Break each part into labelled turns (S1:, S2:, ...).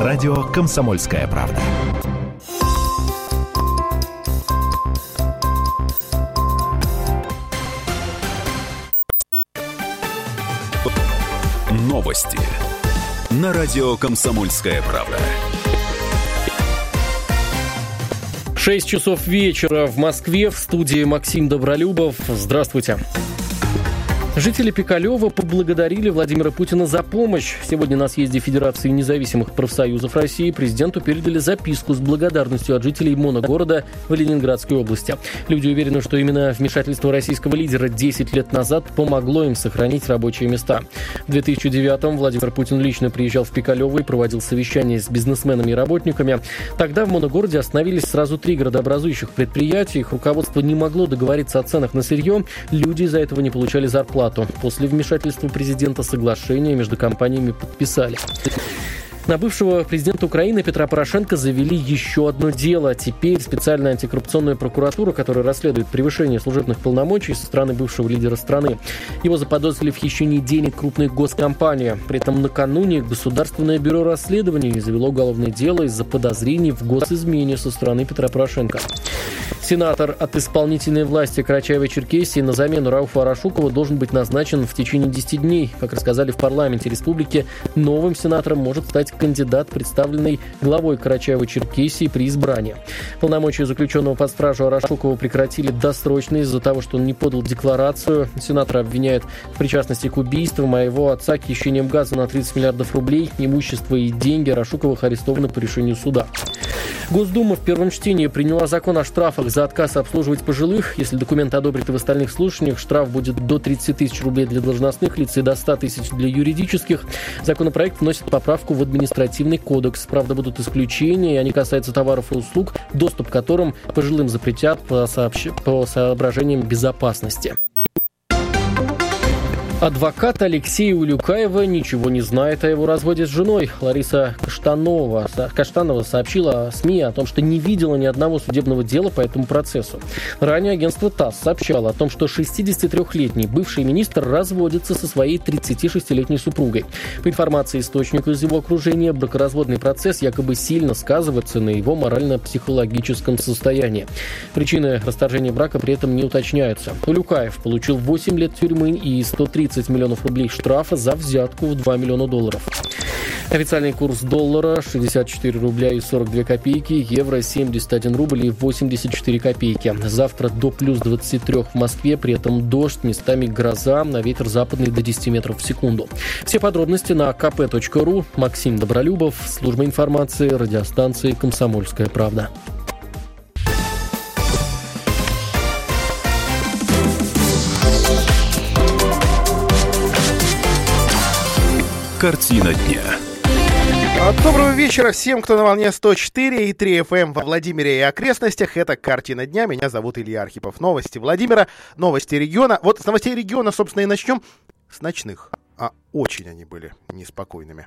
S1: Радио «Комсомольская правда». Новости на радио «Комсомольская правда».
S2: 6 часов вечера в Москве в студии Максим Добролюбов. Здравствуйте. Жители Пикалева поблагодарили Владимира Путина за помощь. Сегодня на съезде Федерации независимых профсоюзов России президенту передали записку с благодарностью от жителей моногорода в Ленинградской области. Люди уверены, что именно вмешательство российского лидера 10 лет назад помогло им сохранить рабочие места. В 2009-м Владимир Путин лично приезжал в Пикалево и проводил совещание с бизнесменами и работниками. Тогда в моногороде остановились сразу три городообразующих предприятия. Их руководство не могло договориться о ценах на сырье. Люди из-за этого не получали зарплату оплату. После вмешательства президента соглашение между компаниями подписали. На бывшего президента Украины Петра Порошенко завели еще одно дело. Теперь специальная антикоррупционная прокуратура, которая расследует превышение служебных полномочий со стороны бывшего лидера страны. Его заподозрили в хищении денег крупной госкомпании. При этом накануне Государственное бюро расследований завело уголовное дело из-за подозрений в госизмене со стороны Петра Порошенко. Сенатор от исполнительной власти Карачаева-Черкесии на замену Рауфа Арашукова должен быть назначен в течение 10 дней. Как рассказали в парламенте республики, новым сенатором может стать кандидат, представленный главой Карачаева-Черкесии при избрании. Полномочия заключенного под стражу Арашукова прекратили досрочно из-за того, что он не подал декларацию. Сенатора обвиняют в причастности к убийству моего отца хищением газа на 30 миллиардов рублей. Имущество и деньги Арашуковых арестованы по решению суда. Госдума в первом чтении приняла закон о штрафах за отказ обслуживать пожилых. Если документы одобрят и в остальных слушаниях, штраф будет до 30 тысяч рублей для должностных лиц и до 100 тысяч для юридических. Законопроект вносит поправку в административный кодекс. Правда, будут исключения, и они касаются товаров и услуг, доступ к которым пожилым запретят по, сообщ... по соображениям безопасности. Адвокат Алексея Улюкаева ничего не знает о его разводе с женой. Лариса Каштанова, Каштанова сообщила СМИ о том, что не видела ни одного судебного дела по этому процессу. Ранее агентство ТАСС сообщало о том, что 63-летний бывший министр разводится со своей 36-летней супругой. По информации источника из его окружения, бракоразводный процесс якобы сильно сказывается на его морально-психологическом состоянии. Причины расторжения брака при этом не уточняются. Улюкаев получил 8 лет тюрьмы и 130 30 миллионов рублей штрафа за взятку в 2 миллиона долларов. Официальный курс доллара 64 рубля и 42 копейки, евро 71 рубль и 84 копейки. Завтра до плюс 23 в Москве, при этом дождь, местами гроза, на ветер западный до 10 метров в секунду. Все подробности на kp.ru. Максим Добролюбов, служба информации, радиостанции «Комсомольская правда».
S1: Картина дня.
S3: Доброго вечера всем, кто на волне 104 и 3 FM эм во Владимире и окрестностях. Это «Картина дня». Меня зовут Илья Архипов. Новости Владимира, новости региона. Вот с новостей региона, собственно, и начнем. С ночных. А очень они были неспокойными.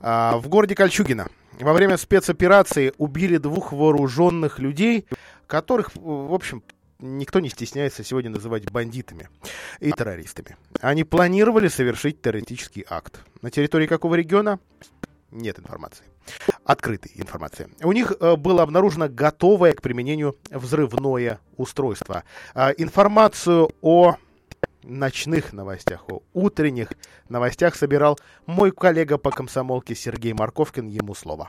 S3: А, в городе Кольчугино во время спецоперации убили двух вооруженных людей, которых, в общем, никто не стесняется сегодня называть бандитами и террористами. Они планировали совершить террористический акт. На территории какого региона? Нет информации. Открытой информации. У них э, было обнаружено готовое к применению взрывное устройство. Э, информацию о ночных новостях, о утренних новостях собирал мой коллега по комсомолке Сергей Марковкин. Ему слово.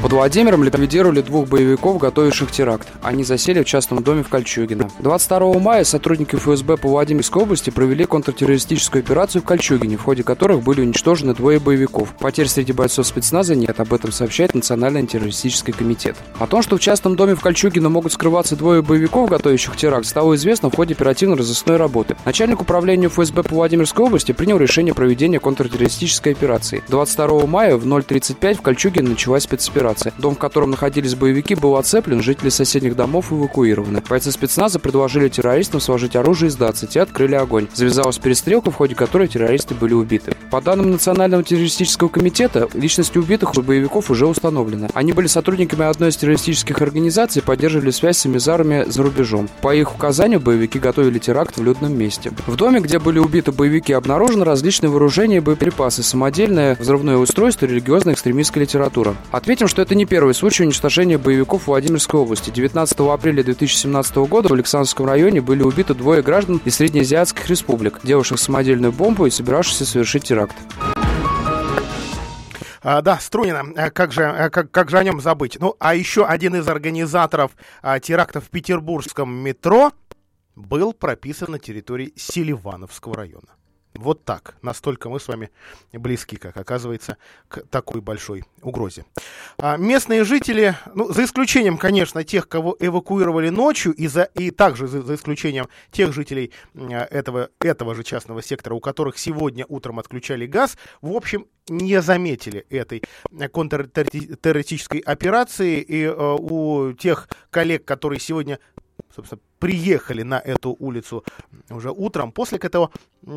S4: Под Владимиром ликвидировали двух боевиков, готовивших теракт. Они засели в частном доме в Кольчугино. 22 мая сотрудники ФСБ по Владимирской области провели контртеррористическую операцию в Кольчугине, в ходе которых были уничтожены двое боевиков. Потерь среди бойцов спецназа нет, об этом сообщает Национальный антитеррористический комитет. О том, что в частном доме в Кольчугино могут скрываться двое боевиков, готовящих теракт, стало известно в ходе оперативно-розыскной работы. Начальник управления ФСБ по Владимирской области принял решение проведения контртеррористической операции. 22 мая в 0.35 в Кольчугино началась спецоперация операции. Дом, в котором находились боевики, был оцеплен, жители соседних домов эвакуированы. Бойцы спецназа предложили террористам сложить оружие и сдаться. Те открыли огонь. Завязалась перестрелка, в ходе которой террористы были убиты. По данным Национального террористического комитета, личности убитых у боевиков уже установлены. Они были сотрудниками одной из террористических организаций и поддерживали связь с эмизарами за рубежом. По их указанию боевики готовили теракт в людном месте. В доме, где были убиты боевики, обнаружено различные вооружения и боеприпасы, самодельное взрывное устройство и религиозная экстремистская литература. Отметим, что это не первый случай уничтожения боевиков в Владимирской области. 19 апреля 2017 года в Александровском районе были убиты двое граждан из среднеазиатских республик, делавших самодельную бомбу и собиравшихся совершить теракт.
S3: А, да, Струнина, а как же, а как, как же о нем забыть? Ну, а еще один из организаторов терактов в петербургском метро был прописан на территории Селивановского района. Вот так. Настолько мы с вами близки, как оказывается, к такой большой угрозе. А местные жители, ну, за исключением, конечно, тех, кого эвакуировали ночью, и, за, и также за, за исключением тех жителей этого, этого же частного сектора, у которых сегодня утром отключали газ, в общем, не заметили этой контртеррористической операции. И э, у тех коллег, которые сегодня собственно, приехали на эту улицу уже утром, после этого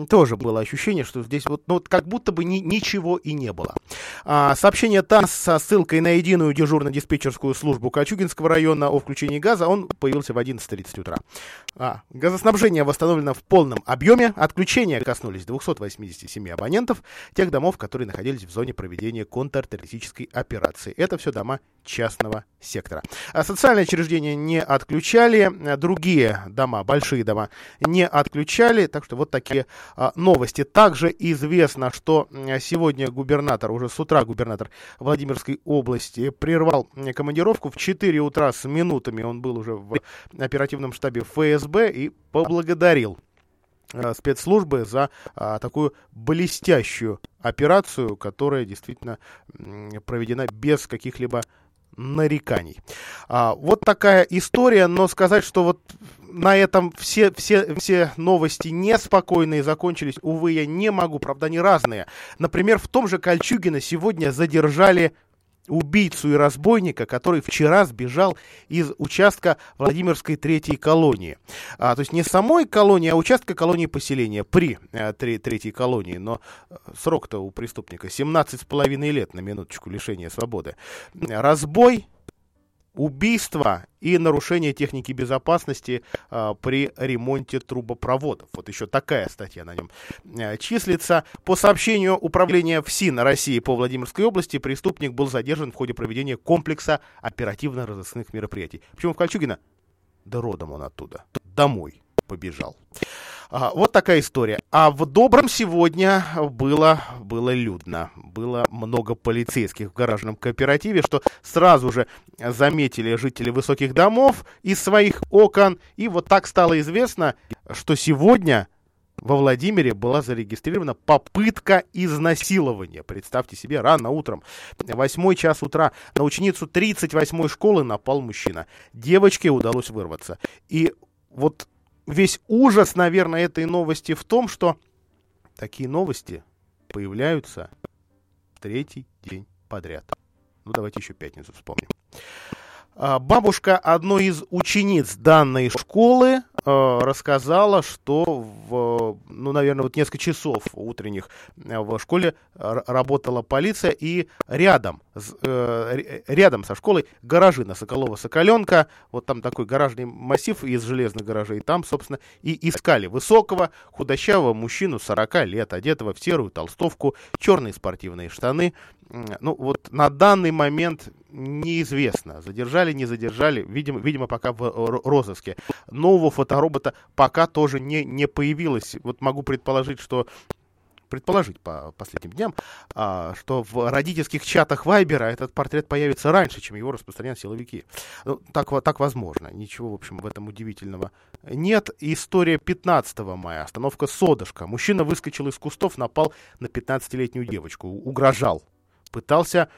S3: тоже было ощущение, что здесь вот, ну, вот как будто бы ни, ничего и не было. А, сообщение ТАСС со ссылкой на единую дежурно-диспетчерскую службу Кольчугинского района о включении газа, он появился в 11.30 утра. А, газоснабжение восстановлено в полном объеме. Отключения коснулись 287 абонентов, тех домов, которые находились в зоне проведения контртеррористической операции. Это все дома частного сектора. А социальные учреждения не отключали, другие дома, большие дома, не отключали. Так что вот такие а, новости. Также известно, что сегодня губернатор, уже с утра губернатор Владимирской области прервал командировку. В 4 утра с минутами он был уже в оперативном штабе ФСБ и поблагодарил а, спецслужбы за а, такую блестящую операцию, которая действительно проведена без каких-либо нареканий. А, вот такая история, но сказать, что вот на этом все, все, все новости неспокойные закончились, увы, я не могу, правда, они разные. Например, в том же Кольчугино сегодня задержали убийцу и разбойника, который вчера сбежал из участка Владимирской третьей колонии. А, то есть не самой колонии, а участка колонии поселения при а, третьей колонии. Но э, срок-то у преступника 17,5 лет на минуточку лишения свободы. Разбой, убийство и нарушение техники безопасности а, при ремонте трубопроводов. Вот еще такая статья на нем а, числится. По сообщению Управления ФСИН России по Владимирской области, преступник был задержан в ходе проведения комплекса оперативно-розыскных мероприятий. Почему в Кольчугино? Да родом он оттуда. Домой побежал. А, вот такая история. А в Добром сегодня было, было людно. Было много полицейских в гаражном кооперативе, что сразу же заметили жители высоких домов из своих окон. И вот так стало известно, что сегодня во Владимире была зарегистрирована попытка изнасилования. Представьте себе, рано утром, восьмой час утра, на ученицу 38-й школы напал мужчина. Девочке удалось вырваться. И вот весь ужас, наверное, этой новости в том, что такие новости появляются третий день подряд. Ну, давайте еще пятницу вспомним. А, бабушка одной из учениц данной школы э, рассказала, что в, ну, наверное, вот несколько часов утренних э, в школе работала полиция, и рядом, э, рядом со школой гаражи на Соколова-Соколенка, вот там такой гаражный массив из железных гаражей, там, собственно, и искали высокого, худощавого мужчину 40 лет, одетого в серую толстовку, черные спортивные штаны. Ну, вот на данный момент неизвестно, задержали, не задержали, видимо, видимо пока в розыске. Нового фоторобота пока тоже не, не появилось. Вот могу предположить, что предположить по последним дням, а, что в родительских чатах Вайбера этот портрет появится раньше, чем его распространят силовики. Ну, так, так возможно. Ничего, в общем, в этом удивительного нет. История 15 мая. Остановка Содышка. Мужчина выскочил из кустов, напал на 15-летнюю девочку, угрожал пытался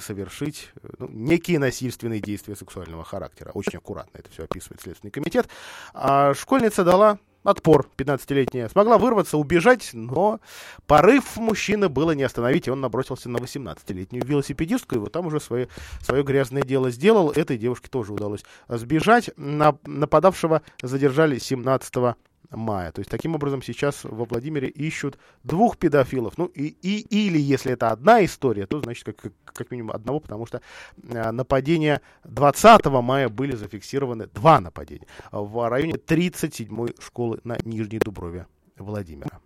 S3: совершить ну, некие насильственные действия сексуального характера. Очень аккуратно это все описывает Следственный комитет. А школьница дала отпор 15-летняя. Смогла вырваться, убежать, но порыв мужчины было не остановить, и он набросился на 18-летнюю велосипедистку, и вот там уже свое, свое грязное дело сделал. Этой девушке тоже удалось сбежать. На, нападавшего задержали 17 мая. То есть, таким образом, сейчас во Владимире ищут двух педофилов. Ну, и, и, или, если это одна история, то, значит, как, как минимум одного, потому что э, нападения 20 мая были зафиксированы, два нападения, в районе 37-й школы на Нижней Дуброве Владимира.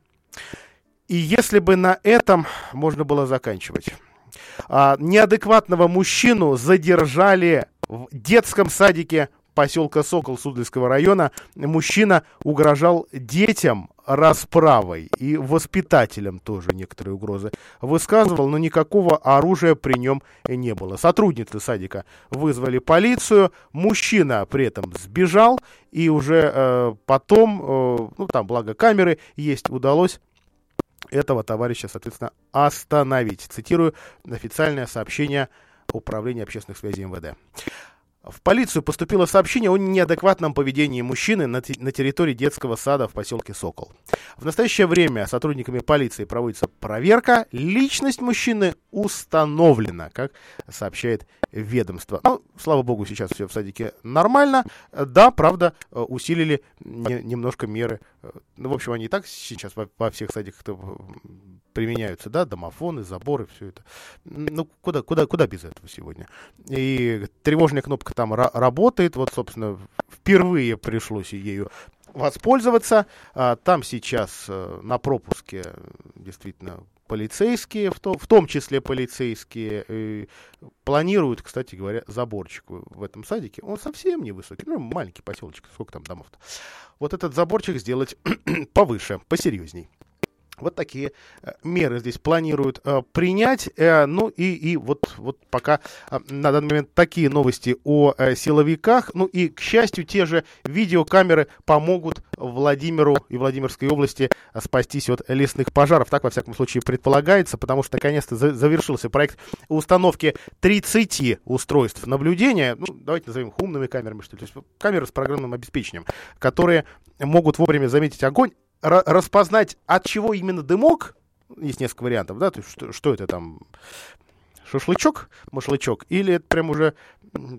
S3: И если бы на этом можно было заканчивать. А, неадекватного мужчину задержали в детском садике поселка Сокол Суздальского района мужчина угрожал детям расправой и воспитателям тоже некоторые угрозы высказывал, но никакого оружия при нем не было. Сотрудницы садика вызвали полицию, мужчина при этом сбежал, и уже э, потом, э, ну там благо камеры есть, удалось этого товарища, соответственно, остановить. Цитирую официальное сообщение Управления общественных связей МВД. В полицию поступило сообщение о неадекватном поведении мужчины на, на территории детского сада в поселке Сокол. В настоящее время сотрудниками полиции проводится проверка. Личность мужчины установлена, как сообщает ведомство. Ну, слава богу, сейчас все в садике нормально. Да, правда, усилили не, немножко меры. Ну, в общем, они и так сейчас во, во всех садиках применяются, да, домофоны, заборы, все это. Ну, куда, куда, куда без этого сегодня? И тревожная кнопка там работает, вот, собственно, впервые пришлось ею воспользоваться. А, там сейчас а, на пропуске действительно полицейские, в, то, в том числе полицейские, э, планируют, кстати говоря, заборчик в этом садике. Он совсем невысокий, ну, маленький поселочек, сколько там домов-то. Вот этот заборчик сделать повыше, посерьезней. Вот такие э, меры здесь планируют э, принять. Э, ну и, и вот, вот пока на данный момент такие новости о силовиках. Ну и, к счастью, те же видеокамеры помогут Владимиру и Владимирской области спастись от лесных пожаров. Так, во всяком случае, предполагается, потому что наконец-то за завершился проект установки 30 устройств наблюдения. Ну, давайте назовем их умными камерами, что ли. То есть камеры с программным обеспечением, которые могут вовремя заметить огонь распознать, от чего именно дымок, есть несколько вариантов, да, то есть что, что это там, шашлычок, машлычок, или это прям уже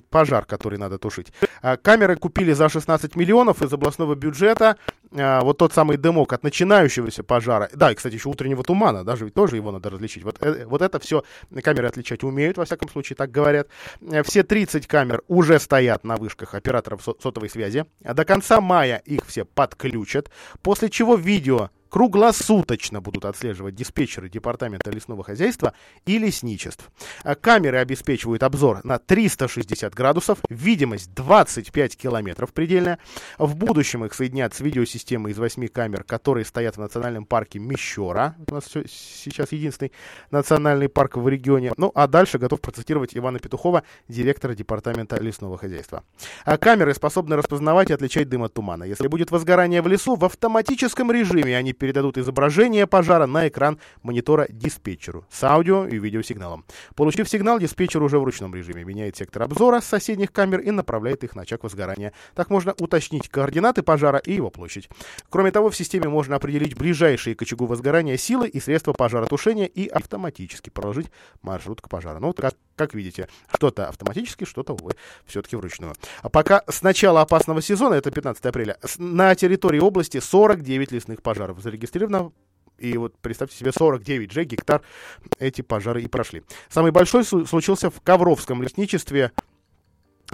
S3: пожар, который надо тушить. А, камеры купили за 16 миллионов из областного бюджета. А, вот тот самый дымок от начинающегося пожара. Да, и, кстати, еще утреннего тумана, даже ведь тоже его надо различить. Вот, э, вот это все камеры отличать умеют, во всяком случае, так говорят. Э, все 30 камер уже стоят на вышках операторов сотовой связи. До конца мая их все подключат, после чего видео круглосуточно будут отслеживать диспетчеры Департамента лесного хозяйства и лесничеств. А камеры обеспечивают обзор на 360 градусов, видимость 25 километров предельная. В будущем их соединят с видеосистемой из 8 камер, которые стоят в национальном парке Мещера. У нас сейчас единственный национальный парк в регионе. Ну, а дальше готов процитировать Ивана Петухова, директора Департамента лесного хозяйства. А камеры способны распознавать и отличать дым от тумана. Если будет возгорание в лесу, в автоматическом режиме они передадут изображение пожара на экран монитора диспетчеру с аудио и видеосигналом. Получив сигнал, диспетчер уже в ручном режиме меняет сектор обзора с соседних камер и направляет их на очаг возгорания. Так можно уточнить координаты пожара и его площадь. Кроме того, в системе можно определить ближайшие к очагу возгорания силы и средства пожаротушения и автоматически проложить маршрут к пожару. Ну, вот как, как видите, что-то автоматически, что-то, увы, все-таки вручную. А пока с начала опасного сезона, это 15 апреля, на территории области 49 лесных пожаров зарегистрировано и вот представьте себе 49 же гектар эти пожары и прошли. Самый большой случился в Ковровском лесничестве.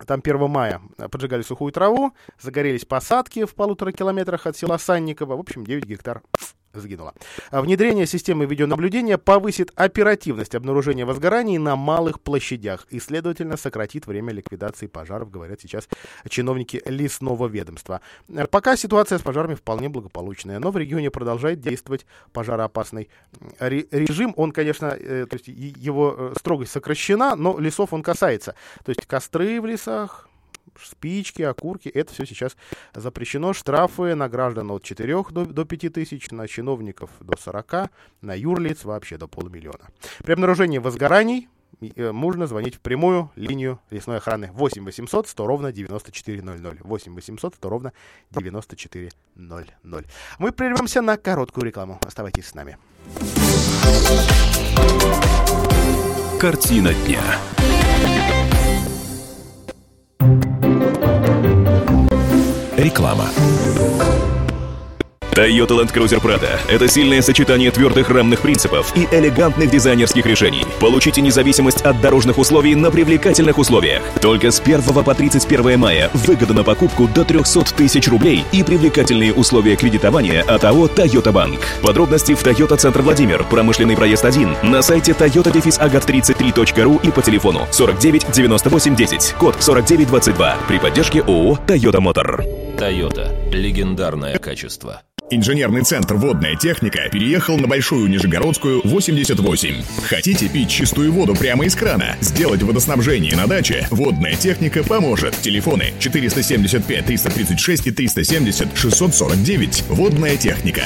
S3: Там 1 мая поджигали сухую траву, загорелись посадки в полутора километрах от села Санниково. В общем, 9 гектар сгинула. А внедрение системы видеонаблюдения повысит оперативность обнаружения возгораний на малых площадях и, следовательно, сократит время ликвидации пожаров, говорят сейчас чиновники лесного ведомства. Пока ситуация с пожарами вполне благополучная, но в регионе продолжает действовать пожароопасный режим. Он, конечно, э, то есть его э, строгость сокращена, но лесов он касается. То есть костры в лесах, спички, окурки, это все сейчас запрещено. Штрафы на граждан от 4 до, до 5 тысяч, на чиновников до 40, на юрлиц вообще до полумиллиона. При обнаружении возгораний э, можно звонить в прямую линию лесной охраны 8 800 100 ровно 9400. 8 800 100 ровно 9400. Мы прервемся на короткую рекламу. Оставайтесь с нами.
S1: Картина дня. Реклама. Toyota Land Cruiser Prado – это сильное сочетание твердых рамных принципов и элегантных дизайнерских решений. Получите независимость от дорожных условий на привлекательных условиях. Только с 1 по 31 мая выгода на покупку до 300 тысяч рублей и привлекательные условия кредитования от АО Toyota Bank. Подробности в Toyota Центр Владимир, промышленный проезд 1, на сайте toyota-agat33.ru и по телефону 49 98 10, код 4922 при поддержке ООО Toyota Motor.
S5: Toyota. Легендарное качество.
S6: Инженерный центр «Водная техника» переехал на Большую Нижегородскую, 88. Хотите пить чистую воду прямо из крана? Сделать водоснабжение на даче? «Водная техника» поможет. Телефоны 475 336 и 370 649. «Водная техника».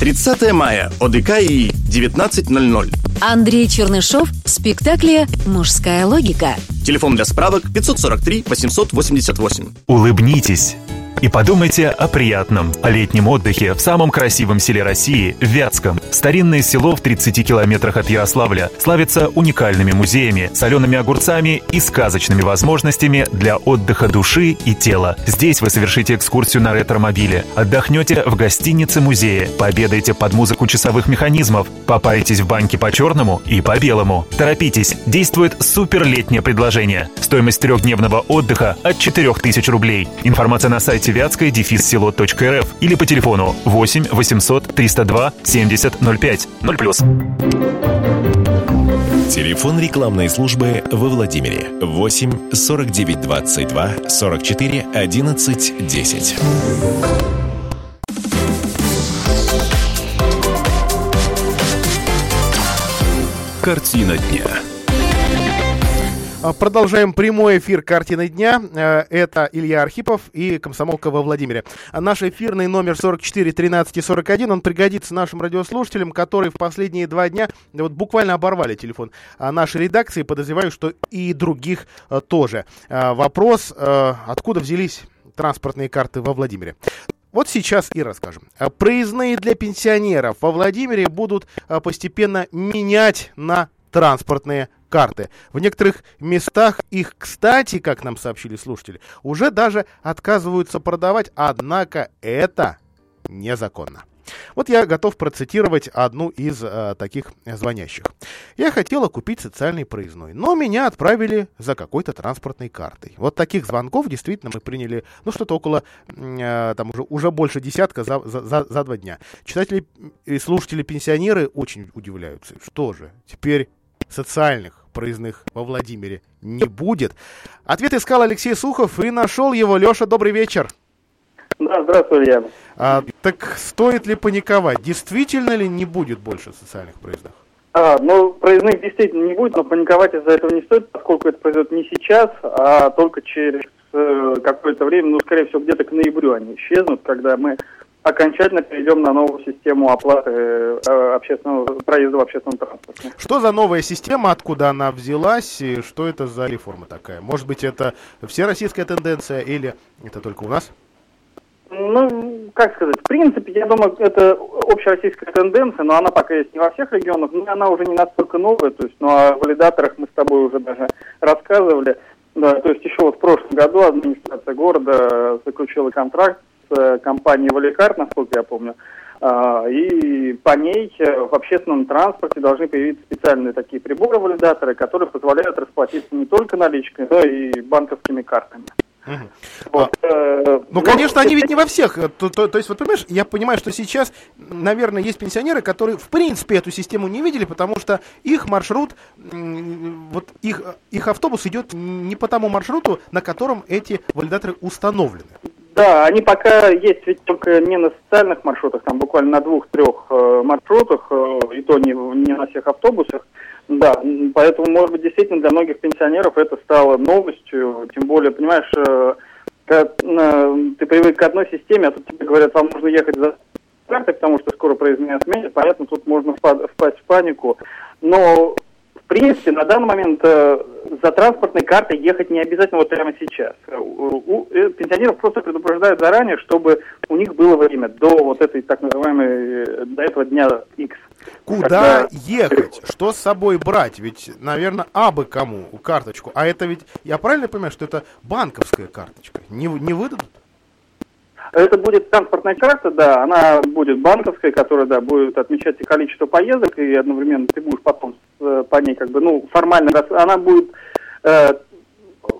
S7: 30 мая. ОДК и 19.00.
S8: Андрей Чернышов в спектакле «Мужская логика».
S7: Телефон для справок 543 888.
S9: Улыбнитесь и подумайте о приятном, о летнем отдыхе в самом красивом селе России, Вятском. Старинное село в 30 километрах от Ярославля славится уникальными музеями, солеными огурцами и сказочными возможностями для отдыха души и тела. Здесь вы совершите экскурсию на ретромобиле, отдохнете в гостинице-музее, пообедаете под музыку часовых механизмов, попаритесь в баньке по черному и по белому. Торопитесь, действует супер летнее предложение. Стоимость трехдневного отдыха от 4000 рублей. Информация на сайте вятская дефис село.рф или по телефону 8 800 302 70 05 0 плюс.
S1: Телефон рекламной службы во Владимире 8 49 22 44 11 10. Картина дня.
S3: А, Продолжаем прямой эфир «Картины дня». Э, Это Илья Архипов и комсомолка во Владимире. А Наш эфирный номер 44 13 41, он пригодится нашим радиослушателям, которые в последние два дня вот буквально оборвали телефон а, нашей редакции. Подозреваю, что и других э, тоже. Вопрос, э, откуда взялись транспортные карты во Владимире? Вот сейчас и расскажем. Проездные для пенсионеров во Владимире будут постепенно менять на транспортные карты. В некоторых местах их, кстати, как нам сообщили слушатели, уже даже отказываются продавать, однако это незаконно. Вот я готов процитировать одну из э, таких звонящих. Я хотела купить социальный проездной, но меня отправили за какой-то транспортной картой. Вот таких звонков действительно мы приняли, ну, что-то около, э, там уже, уже больше десятка за, за, за, два дня. Читатели и слушатели-пенсионеры очень удивляются. Что же, теперь социальных проездных во Владимире не будет. Ответ искал Алексей Сухов и нашел его. Леша, добрый вечер.
S10: Да, здравствуй, Илья.
S3: А, так стоит ли паниковать? Действительно ли не будет больше социальных проездов?
S10: А, ну, проездных действительно не будет, но паниковать из-за этого не стоит, поскольку это произойдет не сейчас, а только через э, какое-то время, ну, скорее всего, где-то к ноябрю они исчезнут, когда мы окончательно перейдем на новую систему оплаты э, общественного проезда в общественном транспорте.
S3: Что за новая система, откуда она взялась, и что это за реформа такая? Может быть, это всероссийская тенденция или это только у нас?
S10: Ну, как сказать, в принципе, я думаю, это общероссийская тенденция, но она пока есть не во всех регионах, но она уже не настолько новая, то есть, ну, о валидаторах мы с тобой уже даже рассказывали. Да, то есть еще вот в прошлом году администрация города заключила контракт с э, компанией Валикарт, насколько я помню, а, и по ней в общественном транспорте должны появиться специальные такие приборы-валидаторы, которые позволяют расплатиться не только наличкой, но и банковскими картами.
S3: Вот, э, ну, конечно, они ведь не во всех. э, То, то- то есть, вот понимаешь, я понимаю, что сейчас, наверное, есть пенсионеры, которые в принципе эту систему не видели, потому что их маршрут, вот их, их автобус идет не по тому маршруту, на котором эти валидаторы установлены.
S10: Да, они пока есть ведь только не на социальных маршрутах, там буквально на двух-трех э, маршрутах, э, и то не, не на всех автобусах. Да, поэтому, может быть, действительно для многих пенсионеров это стало новостью, тем более, понимаешь, э, как, э, ты привык к одной системе, а тут тебе говорят, вам нужно ехать за картой, потому что скоро проездные отменят, понятно, тут можно впасть в панику, но принципе, на данный момент э, за транспортной картой ехать не обязательно вот прямо сейчас. У, у, э, пенсионеров просто предупреждают заранее, чтобы у них было время до вот этой так называемой, э, до этого дня X.
S3: Куда
S10: Когда-
S3: ехать? Что с собой брать? Ведь, наверное, абы кому карточку. А это ведь, я правильно понимаю, что это банковская карточка? Не, не выдадут?
S10: Это будет транспортная карта, да, она будет банковской, которая, да, будет отмечать и количество поездок, и одновременно ты будешь потом э, по ней как бы, ну, формально, она будет э,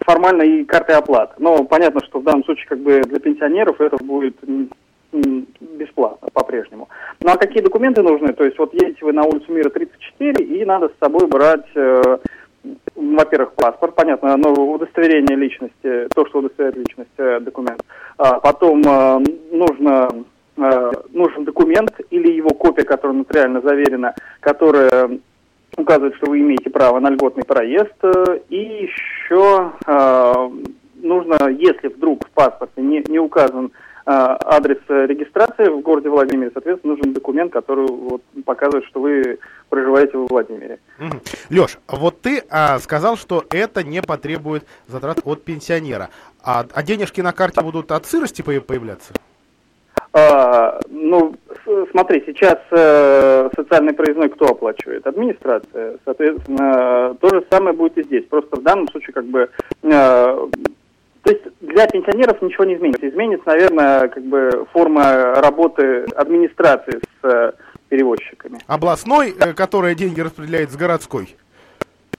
S10: формально и картой оплаты. Но понятно, что в данном случае как бы для пенсионеров это будет бесплатно по-прежнему. Ну а какие документы нужны? То есть вот едете вы на улицу Мира 34 и надо с собой брать, э, во-первых, паспорт, понятно, но удостоверение личности, то, что удостоверяет личность, э, документ. А потом э, нужно э, нужен документ или его копия, которая нотариально заверена, которая указывает, что вы имеете право на льготный проезд. э, И еще э, нужно, если вдруг в паспорте не, не указан э, адрес регистрации в городе Владимире, соответственно, нужен документ, который вот, показывает, что вы проживаете во Владимире.
S3: Леш, вот ты а, сказал, что это не потребует затрат от пенсионера. А, а денежки на карте будут от сырости по- появляться?
S10: А, ну, смотри, сейчас э, социальный проездной кто оплачивает? Администрация. Соответственно, то же самое будет и здесь. Просто в данном случае как бы... э, то есть для пенсионеров ничего не изменится. Изменится, наверное, как бы форма работы администрации с э, перевозчиками.
S3: Областной, э, которая деньги распределяет с городской.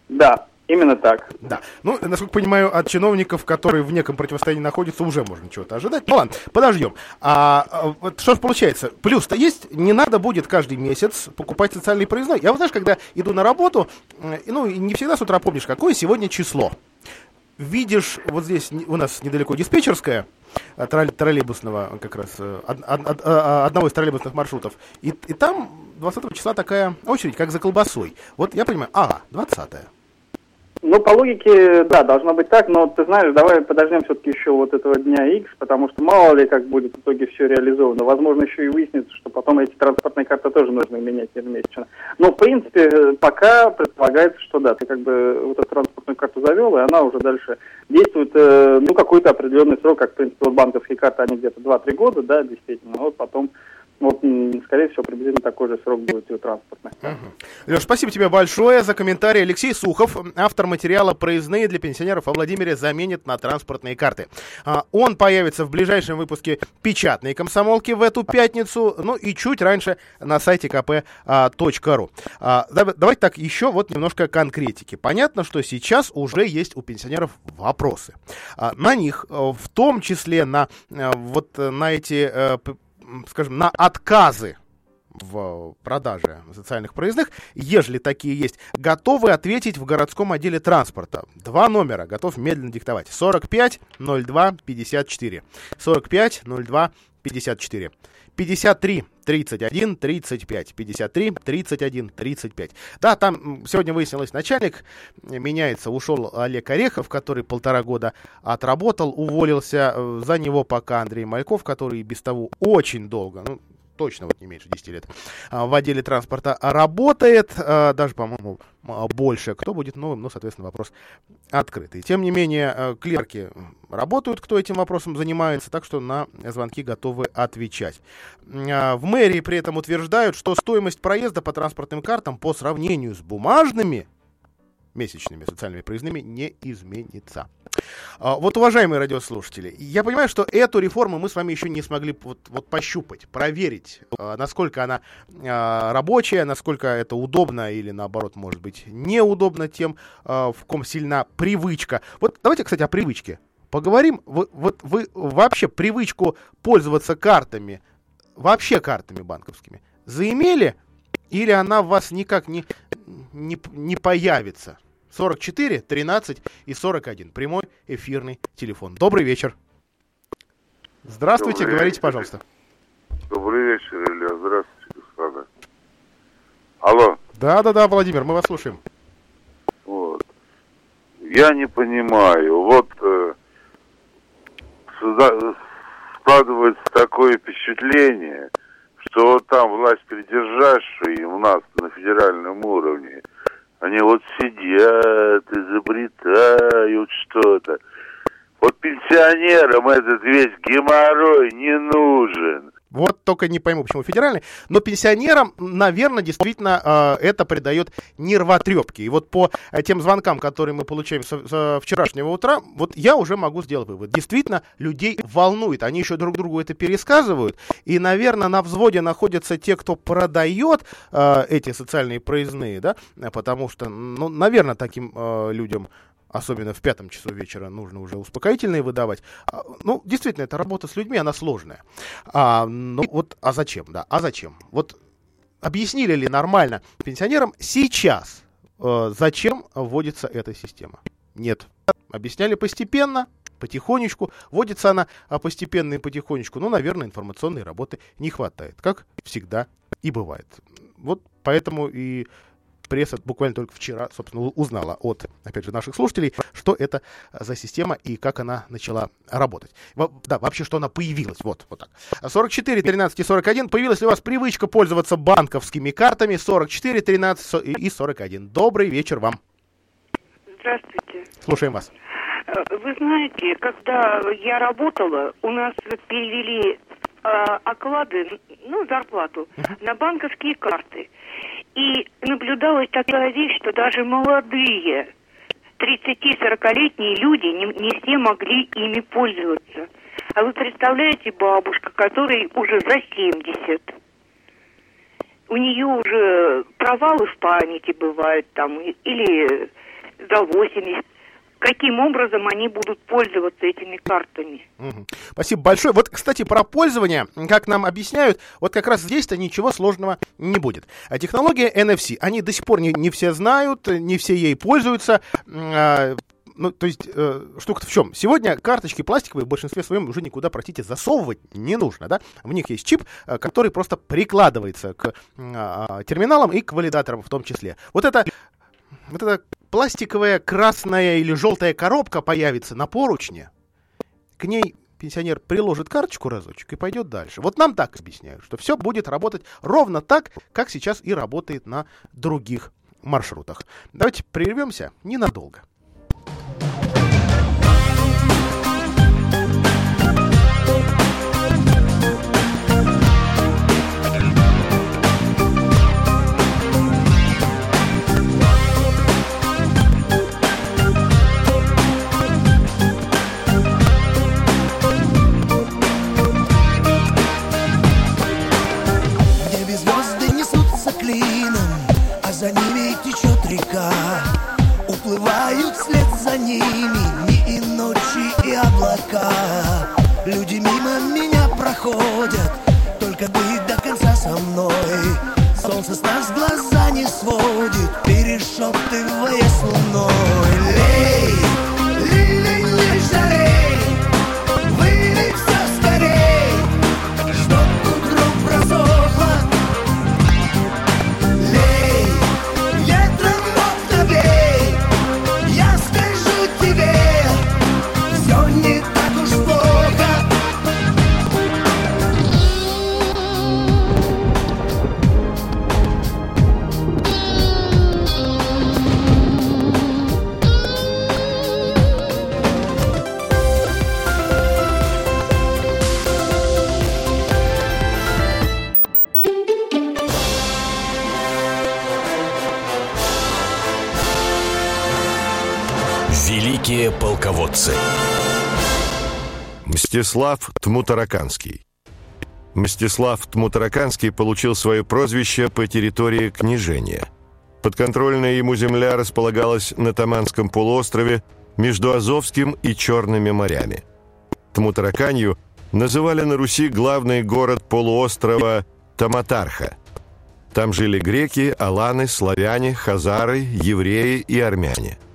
S10: Да, именно так.
S3: Да. Ну, насколько понимаю, от чиновников, которые в неком противостоянии находятся, уже можно чего-то ожидать. Ну ладно, подождем. А, а, вот что ж получается? Плюс-то есть, не надо будет каждый месяц покупать социальный проездной. Я вот знаешь, когда иду на работу, э, ну, не всегда с утра помнишь, какое сегодня число. Видишь, вот здесь у нас недалеко диспетчерская, э, троллей- троллейбусного, как раз, э, од- а, одного из троллейбусных маршрутов. И, и там 20 числа такая очередь, как за колбасой. Вот я понимаю, ага, 20
S10: Ну, по логике, да, должно быть так, но ты знаешь, давай подождем все-таки еще вот этого дня X, потому что мало ли как будет в итоге все реализовано. Возможно, еще и выяснится, что потом эти транспортные карты тоже нужно менять ежемесячно. Но, в принципе, пока предполагается, что да, ты как бы вот эту транспортную карту завел, и она уже дальше действует, э, ну, какой-то определенный срок, как, в принципе, вот банковские карты, они где-то 2-3 года, да, действительно, вот потом, вот, скорее всего, приблизительно такой же срок будет и у транспортных.
S3: Леш, спасибо тебе большое за комментарий. Алексей Сухов, автор материала «Проездные для пенсионеров во Владимире заменят на транспортные карты». А, Он появится в ближайшем выпуске печатной комсомолки в эту пятницу, ну и чуть раньше на сайте kp.ru. А, дав- Давайте так, еще вот немножко конкретики. Понятно, что сейчас уже есть у пенсионеров вопросы. А, На них, э, в том числе на э, вот э, на эти, скажем, на отказы в продаже социальных проездных, ежели такие есть, готовы ответить в городском отделе транспорта. Два номера, готов медленно диктовать. 45 02 54. 45 02 54. 53 31 35. 53 31 35. Да, там сегодня выяснилось начальник, э, меняется, ушел Олег Орехов, который полтора года отработал, уволился. э, За него пока Андрей Мальков, который без того очень долго, ну, точно вот не меньше 10 лет, а, в отделе транспорта работает, а, даже, по-моему, м, больше. Кто будет новым, ну, соответственно, вопрос открытый. Тем не менее, клерки работают, кто этим вопросом занимается, так что на звонки готовы отвечать. А, В мэрии при этом утверждают, что стоимость проезда по транспортным картам по сравнению с бумажными месячными социальными проездными не изменится. А, Вот, уважаемые радиослушатели, я понимаю, что эту реформу мы с вами еще не смогли вот, вот пощупать, проверить, а, насколько она а, рабочая, насколько это удобно или, наоборот, может быть, неудобно тем, в ком сильна привычка. Вот давайте, кстати, о привычке поговорим. Вы, вот вы вообще привычку пользоваться картами, вообще картами банковскими, заимели или она в вас никак не, не, не появится? 44, 13 и 41. Прямой эфирный телефон. Добрый вечер. Здравствуйте,
S11: Добрый
S3: говорите,
S11: вечер.
S3: пожалуйста.
S11: Добрый вечер, Илья. Здравствуйте, господа. Алло.
S3: Да-да-да, Владимир, мы вас слушаем.
S11: Вот. Я не понимаю. Вот э, созда- складывается такое впечатление, что вот там власть придержащая у нас на федеральном уровне Они вот сидят, изобретают что-то. Вот пенсионерам этот весь геморрой не нужен.
S3: Вот только не пойму, почему федеральный. Но пенсионерам, наверное, действительно э, это придает нервотрепки. И вот по э, тем звонкам, которые мы получаем с, вчерашнего утра, вот я уже могу сделать вывод. Действительно, людей волнует. Они еще друг другу это пересказывают. И, наверное, на взводе находятся те, кто продает э, эти социальные проездные, да, потому что, ну, наверное, таким э, людям особенно в пятом часу вечера, нужно уже успокоительные выдавать. А, ну, действительно, эта работа с людьми, она сложная. А, ну, вот, а зачем, да, а зачем? Вот объяснили ли нормально пенсионерам сейчас, э, зачем вводится эта система? Нет. Объясняли постепенно, потихонечку. Вводится она а, постепенно и потихонечку. Ну, наверное, информационной работы не хватает, как всегда и бывает. Вот поэтому и пресса буквально только вчера, собственно, узнала от, опять же, наших слушателей, что это за система и как она начала работать. Да, вообще, что она появилась. Вот, вот так. 44, 13 и 41. Появилась ли у вас привычка пользоваться банковскими картами? 44, 13 и 41. Добрый вечер вам.
S12: Здравствуйте.
S3: Слушаем вас.
S12: Э, вы знаете, когда я работала, у нас перевели э, оклады, ну, зарплату, uh-huh. на банковские карты. И наблюдалась такая вещь, что даже молодые 30-40-летние люди не, не все могли ими пользоваться. А вы представляете бабушка, которой уже за 70. У нее уже провалы в памяти бывают там, или за 80 каким образом они будут пользоваться этими картами.
S3: Угу. Спасибо большое. Вот, кстати, про пользование, как нам объясняют, вот как раз здесь-то ничего сложного не будет. А технология NFC, они до сих пор не, не все знают, не все ей пользуются. А, ну, то есть, э, штука-то в чем? Сегодня карточки пластиковые в большинстве своем уже никуда, простите, засовывать не нужно, да? В них есть чип, э, который просто прикладывается к э, терминалам и к валидаторам в том числе. Вот это вот эта пластиковая красная или желтая коробка появится на поручне, к ней пенсионер приложит карточку разочек и пойдет дальше. Вот нам так объясняют, что все будет работать ровно так, как сейчас и работает на других маршрутах. Давайте прервемся ненадолго.
S13: река Уплывают вслед за ними дни и ночи и облака. Люди мимо меня проходят, только ты до конца со мной. Солнце с нас глаза не сводит, перешептывая с луной.
S14: Мстислав Тмутараканский. Мстислав Тмутараканский получил свое прозвище по территории княжения. Подконтрольная ему земля располагалась на Таманском полуострове между Азовским и Черными морями. Тмутараканью называли на Руси главный город полуострова Таматарха. Там жили греки, аланы, славяне, хазары, евреи и армяне –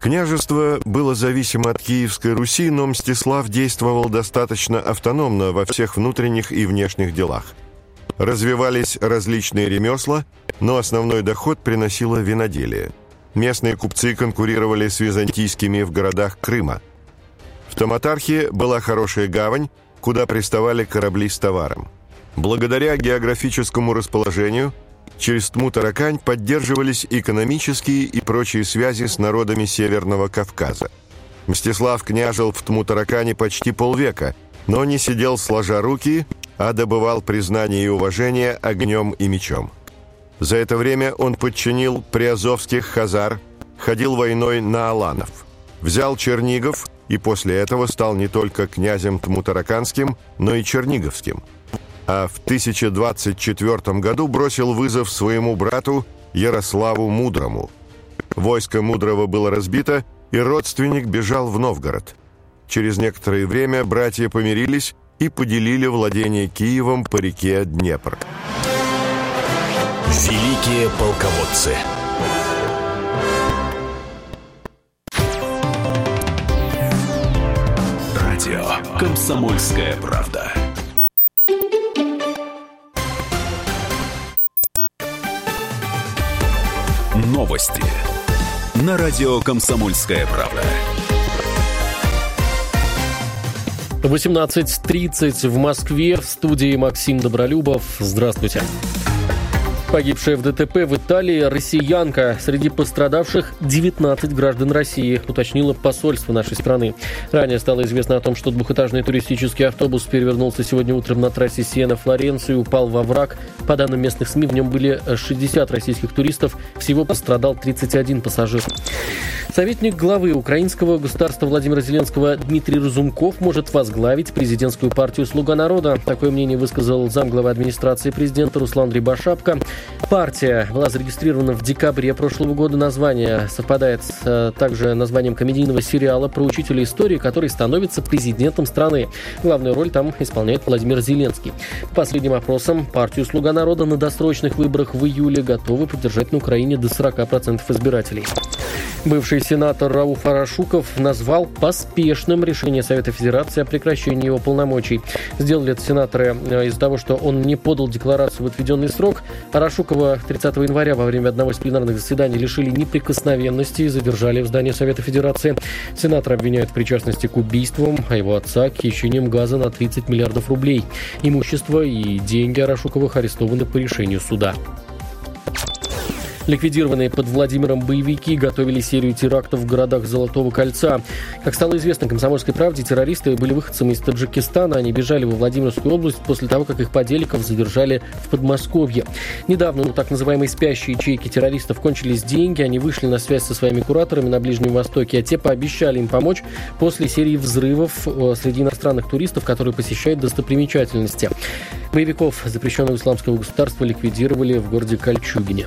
S14: Княжество было зависимо от Киевской Руси, но Мстислав действовал достаточно автономно во всех внутренних и внешних делах. Развивались различные ремесла, но основной доход приносило виноделие. Местные купцы конкурировали с византийскими в городах Крыма. В Томатархе была хорошая гавань, куда приставали корабли с товаром. Благодаря географическому расположению Через Тмутаракань поддерживались экономические и прочие связи с народами Северного Кавказа. Мстислав княжил в Тмутаракане почти полвека, но не сидел сложа руки, а добывал признание и уважение огнем и мечом. За это время он подчинил приазовских хазар, ходил войной на Аланов, взял Чернигов и после этого стал не только князем Тмутараканским, но и Черниговским. А в 1024 году бросил вызов своему брату Ярославу Мудрому. Войско Мудрого было разбито, и родственник бежал в Новгород. Через некоторое время братья помирились и поделили владение Киевом по реке Днепр.
S5: Великие полководцы.
S1: Радио «Комсомольская правда». Новости. На радио «Комсомольская правда».
S2: 18.30 в Москве. В студии Максим Добролюбов. Здравствуйте. Погибшая в ДТП в Италии россиянка. Среди пострадавших 19 граждан России, уточнило посольство нашей страны. Ранее стало известно о том, что двухэтажный туристический автобус перевернулся сегодня утром на трассе Сиена-Флоренция и упал во враг. По данным местных СМИ, в нем были 60 российских туристов. Всего пострадал 31 пассажир. Советник главы украинского государства Владимира Зеленского Дмитрий Разумков может возглавить президентскую партию «Слуга народа». Такое мнение высказал замглавы администрации президента Руслан Рябошапка. Партия была зарегистрирована в декабре прошлого года. Название совпадает с э, также названием комедийного сериала про учителя истории, который становится президентом страны. Главную роль там исполняет Владимир Зеленский. По последним опросам, партию «Слуга народа» на досрочных выборах в июле готовы поддержать на Украине до 40% избирателей. Бывший сенатор Рауф Арашуков назвал поспешным решение Совета Федерации о прекращении его полномочий. Сделали это сенаторы э, из-за того, что он не подал декларацию в отведенный срок. Арашукова 30 января во время одного из пленарных заседаний лишили неприкосновенности и задержали в здании Совета Федерации. Сенатор обвиняют в причастности к убийствам, а его отца – к хищениям газа на 30 миллиардов рублей. Имущество и деньги Арашуковых арестованы по решению суда. Ликвидированные под Владимиром боевики готовили серию терактов в городах Золотого кольца. Как стало известно «Комсомольской правде», террористы были выходцами из Таджикистана. Они бежали во Владимирскую область после того, как их подельников задержали в Подмосковье. Недавно у так называемой спящей ячейки террористов кончились деньги. Они вышли на связь со своими кураторами на Ближнем Востоке, а те пообещали им помочь после серии взрывов э, среди иностранных туристов, которые посещают достопримечательности. Боевиков запрещенного исламского государства ликвидировали в городе Кольчугине.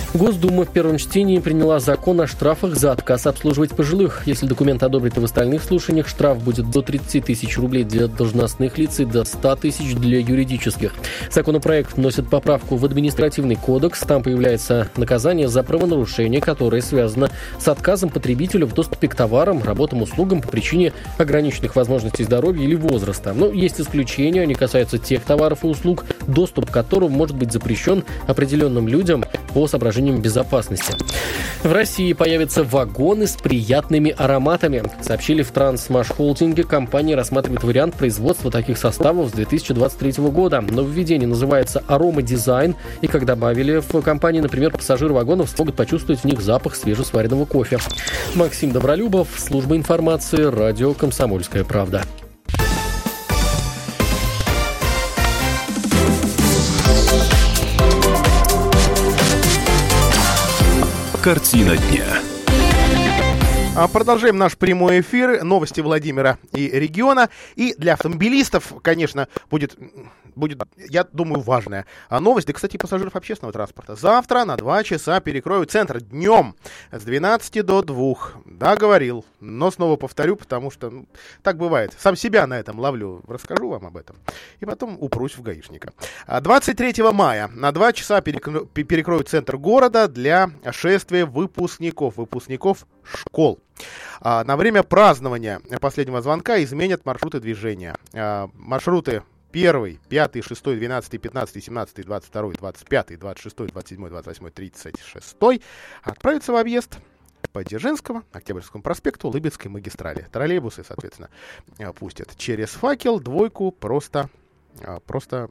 S2: Госдума в первом чтении приняла закон о штрафах за отказ обслуживать пожилых. Если документ одобрит в остальных слушаниях, штраф будет до 30 тысяч рублей для должностных лиц и до 100 тысяч для юридических. Законопроект вносит поправку в административный кодекс. Там появляется наказание за правонарушение, которое связано с отказом потребителя в доступе к товарам, работам, услугам по причине ограниченных возможностей здоровья или возраста. Но есть исключения, они касаются тех товаров и услуг, доступ к которым может быть запрещен определенным людям по соображениям соображениям безопасности. В России появятся вагоны с приятными ароматами. Сообщили в Трансмаш Холдинге, компания рассматривает вариант производства таких составов с 2023 года. Нововведение называется аромадизайн, и как добавили в компании, например, пассажиры вагонов смогут почувствовать в них запах свежесваренного кофе. Максим Добролюбов, служба информации, радио «Комсомольская правда».
S1: Картина дня.
S3: А, продолжаем наш прямой эфир. Новости Владимира и региона. И для автомобилистов, конечно, будет будет, я думаю, важная а новость. Да, кстати, пассажиров общественного транспорта. Завтра на 2 часа перекроют центр днем с 12 до 2. Да, говорил, но снова повторю, потому что ну, так бывает. Сам себя на этом ловлю. Расскажу вам об этом. И потом упрусь в гаишника. 23 а мая на 2 часа перекро... перекроют центр города для шествия выпускников, выпускников школ. А, на время празднования последнего звонка изменят маршруты движения. А, маршруты 1, 5, 6, 12, 15, 17, 22, 25, 26, 27, 28, 36 отправятся в объезд по Дзержинскому, Октябрьскому проспекту, Лыбецкой магистрали. Троллейбусы, соответственно, пустят через факел, двойку, просто а, просто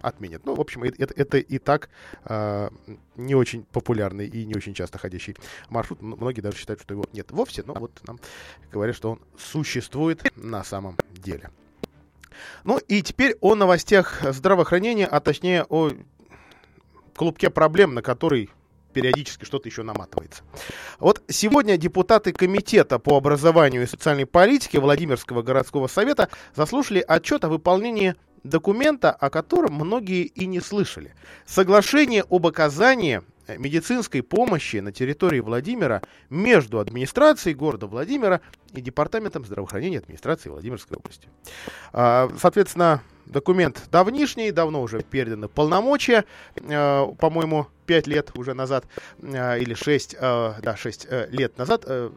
S3: отменят. Ну, в общем, это, это и так э, не очень популярный и не очень часто ходящий маршрут. Многие даже считают, что его нет вовсе, но вот нам говорят, что он существует на самом деле. Ну и теперь о новостях здравоохранения, а точнее о клубке проблем, на который периодически что-то еще наматывается. Вот сегодня депутаты Комитета по образованию и социальной политике Владимирского городского совета заслушали отчет о выполнении документа, о котором многие и не слышали. Соглашение об оказании медицинской помощи на территории Владимира между администрацией города Владимира и Департаментом здравоохранения администрации Владимирской области. А, соответственно, документ давнишний, давно уже переданы полномочия, а, по-моему, 5 лет уже назад, а, или 6, да, 6 э, лет назад, э,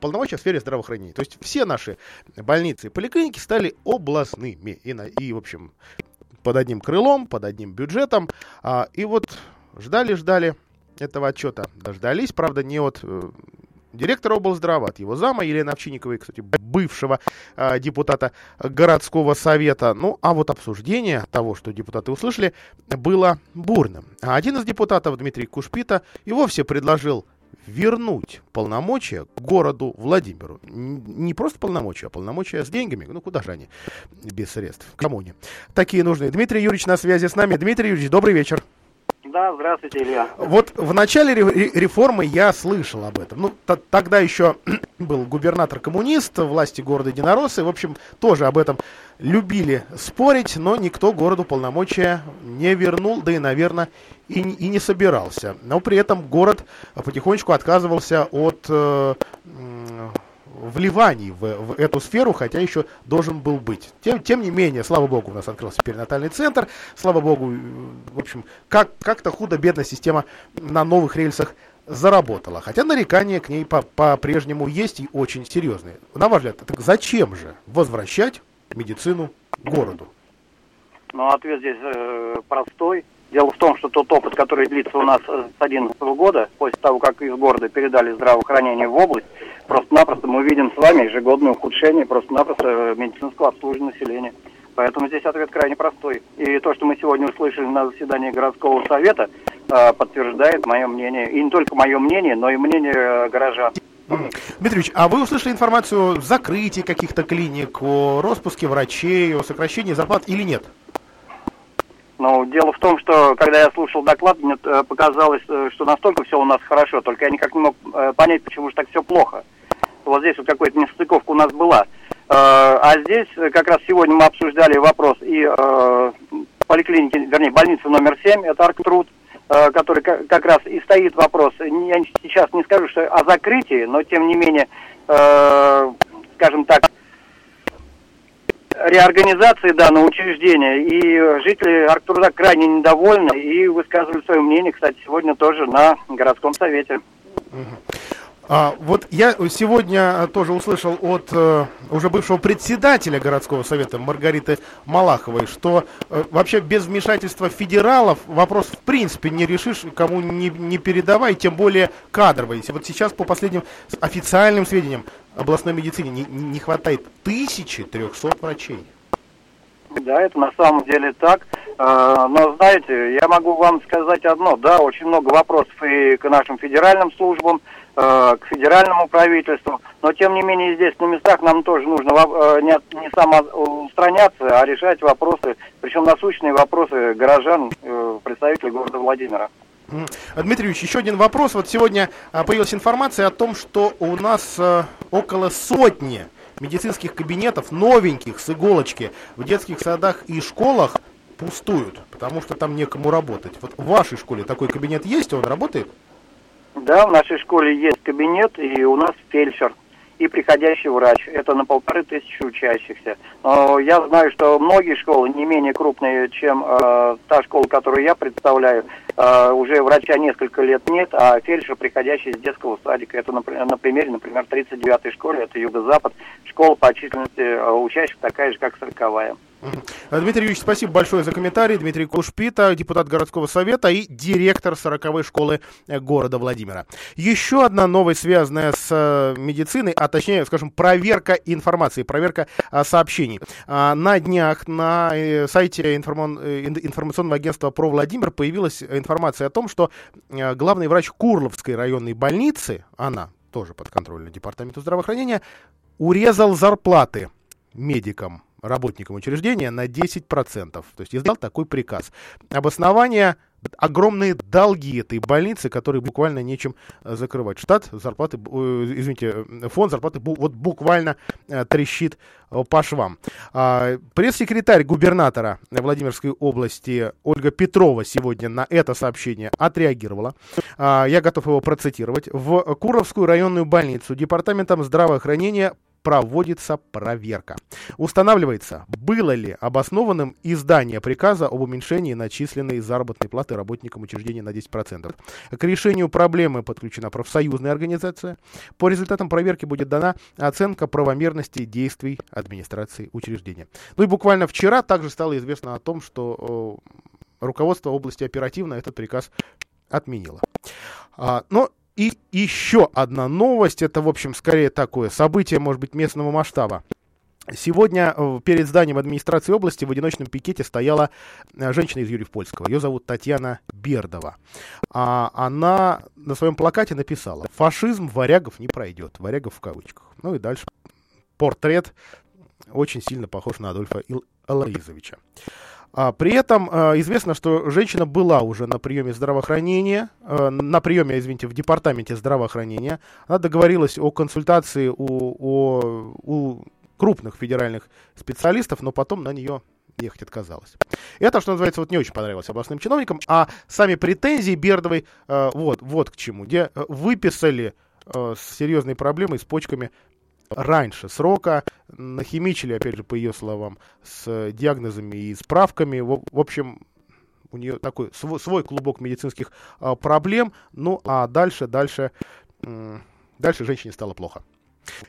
S3: полномочия в сфере здравоохранения. То есть все наши больницы и поликлиники стали областными. И, и в общем, под одним крылом, под одним бюджетом. И вот ждали-ждали этого отчета. Дождались, правда, не от э, директора облздрава, от его зама Елены Овчинниковой, кстати, бывшего э, депутата городского совета. Ну, а вот обсуждение того, что депутаты услышали, было бурным. А один из депутатов, Дмитрий Кушпита, и вовсе предложил вернуть полномочия городу Владимиру. Не просто полномочия, а полномочия с деньгами. Ну, куда же они без средств? Кому они? Такие нужны. Дмитрий Юрьевич на связи с нами. Дмитрий Юрьевич, добрый вечер.
S15: Да, здравствуйте, Илья.
S3: Вот в начале реформы я слышал об этом. Ну, тогда еще был губернатор-коммунист, власти города Единороссы. В общем, тоже об этом любили спорить, но никто городу полномочия не вернул, да и, наверное, и, и не собирался. Но при этом город потихонечку отказывался от э, вливаний в, в эту сферу, хотя еще должен был быть. Тем, тем не менее, слава богу, у нас открылся перинатальный центр, слава богу, э, в общем, как, как-то худо-бедно система на новых рельсах заработала. Хотя нарекания к ней по- по-прежнему есть и очень серьезные. На ваш взгляд, так зачем же возвращать медицину городу?
S15: Ну, ответ здесь э, простой. Дело в том, что тот опыт, который длится у нас с 2011 года, после того, как из города передали здравоохранение в область, просто-напросто мы видим с вами ежегодное ухудшение просто-напросто медицинского обслуживания населения. Поэтому здесь ответ крайне простой. И то, что мы сегодня услышали на заседании городского совета, э, подтверждает мое мнение. И не только мое мнение, но и мнение э, горожан.
S3: Дмитриевич, а вы услышали информацию о закрытии каких-то клиник, о распуске врачей, о сокращении зарплат или нет?
S15: Ну, дело в том, что когда я слушал доклад, мне э, показалось, э, что настолько все у нас хорошо, только я никак не мог э, понять, почему же так все плохо. Вот здесь вот какая-то нестыковка у нас была. А здесь как раз сегодня мы обсуждали вопрос и поликлиники, вернее, больницы номер 7, это Арктруд, который как раз и стоит вопрос. Я сейчас не скажу, что о закрытии, но тем не менее, скажем так, реорганизации данного учреждения. И жители Арктурда крайне недовольны и высказывали свое мнение, кстати, сегодня тоже на городском совете.
S3: А, вот я сегодня тоже услышал от э, уже бывшего председателя городского совета Маргариты Малаховой, что э, вообще без вмешательства федералов вопрос в принципе не решишь, кому не, не передавай, тем более кадровый. Вот сейчас по последним официальным сведениям областной медицине не, не хватает 1300 врачей.
S15: Да, это на самом деле так. А, но знаете, я могу вам сказать одно. Да, очень много вопросов и к нашим федеральным службам, к федеральному правительству. Но тем не менее здесь на местах нам тоже нужно а, не, не самоустраняться, а решать вопросы, причем насущные вопросы горожан, э, представителей города Владимира.
S3: Дмитрий Ильич, еще один вопрос. Вот сегодня появилась информация о том, что у нас около сотни медицинских кабинетов, новеньких, с иголочки, в детских садах и школах пустуют, потому что там некому работать. Вот в вашей школе такой кабинет есть, он работает?
S15: Да, в нашей школе есть кабинет, и у нас фельдшер и приходящий врач. Это на полторы тысячи учащихся. Но я знаю, что многие школы не менее крупные, чем э, та школа, которую я представляю. Э, уже врача несколько лет нет, а фельдшер, приходящий из детского садика. Это на, на примере, например, 39-й школе, это Юго-Запад. Школа по численности э, учащихся такая же, как 40-я.
S3: Дмитрий Юрьевич, спасибо большое за комментарий. Дмитрий Кушпита, депутат городского совета и директор 40-й школы э, города Владимира. Еще одна новость, связанная с э, медициной, а точнее, скажем, проверка информации, проверка а, сообщений. А, на днях на э, сайте информационного агентства «Про Владимир» появилась информация о том, что главный врач Курловской районной больницы, она тоже подконтрольна департаменту здравоохранения, урезал зарплаты медикам работникам учреждения на 10%. То есть издал такой приказ. Обоснование огромные долги этой больницы, которые буквально нечем э, закрывать. Штат зарплаты, извините, фонд зарплаты вот буквально э, трещит э, по швам. А, пресс-секретарь губернатора Владимирской области Ольга Петрова сегодня на это сообщение отреагировала. А, я готов его процитировать. В Куровскую районную больницу департаментом здравоохранения проводится проверка. Устанавливается, было ли обоснованным издание приказа об уменьшении начисленной заработной платы работникам учреждения на 10%. К решению проблемы подключена профсоюзная организация. По результатам проверки будет дана оценка правомерности действий администрации учреждения. Ну и буквально вчера также стало известно о том, что руководство области оперативно этот приказ отменило. А, но и еще одна новость, это, в общем, скорее такое событие, может быть, местного масштаба. Сегодня э, перед зданием администрации области в одиночном пикете стояла э, женщина из Юрьев-Польского. Ее зовут Татьяна Бердова. А она на своем плакате написала «Фашизм варягов не пройдет». Варягов в кавычках. Ну и дальше портрет очень сильно похож на Адольфа Ил- Алаизовича. А, при этом а, известно, что женщина была уже на приеме здравоохранения, а, на приеме, извините, в департаменте здравоохранения. Она договорилась о консультации у, у, у крупных федеральных специалистов, но потом на нее ехать отказалась. Это, что называется, вот не очень понравилось областным чиновникам, а сами претензии Бердовой вот, вот к чему, где выписали с серьезной проблемой с почками раньше срока, нахимичили, опять же, по ее словам, с диагнозами и справками. В, в общем, у нее такой свой, свой клубок медицинских а, проблем. Ну, а дальше, дальше, дальше женщине стало плохо.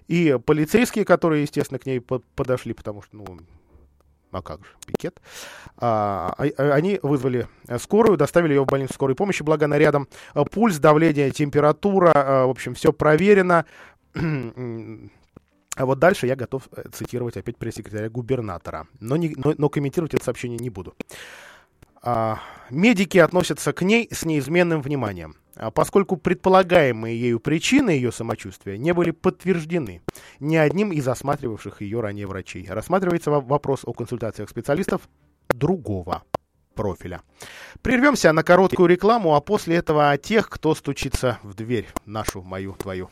S3: И полицейские, которые, естественно, к ней подошли, потому что, ну, а как же, пикет, а, а, а, они вызвали скорую, доставили ее в больницу скорой помощи, благо она рядом. Пульс, давление, температура, а, в общем, все проверено. А вот дальше я готов э, цитировать опять пресс-секретаря губернатора, но, не, но, но комментировать это сообщение не буду. А, медики относятся к ней с неизменным вниманием, а поскольку предполагаемые ею причины ее самочувствия не были подтверждены ни одним из осматривавших ее ранее врачей. Рассматривается вопрос о консультациях специалистов другого профиля. Прервемся на короткую рекламу, а после этого о тех, кто стучится в дверь нашу, мою, твою.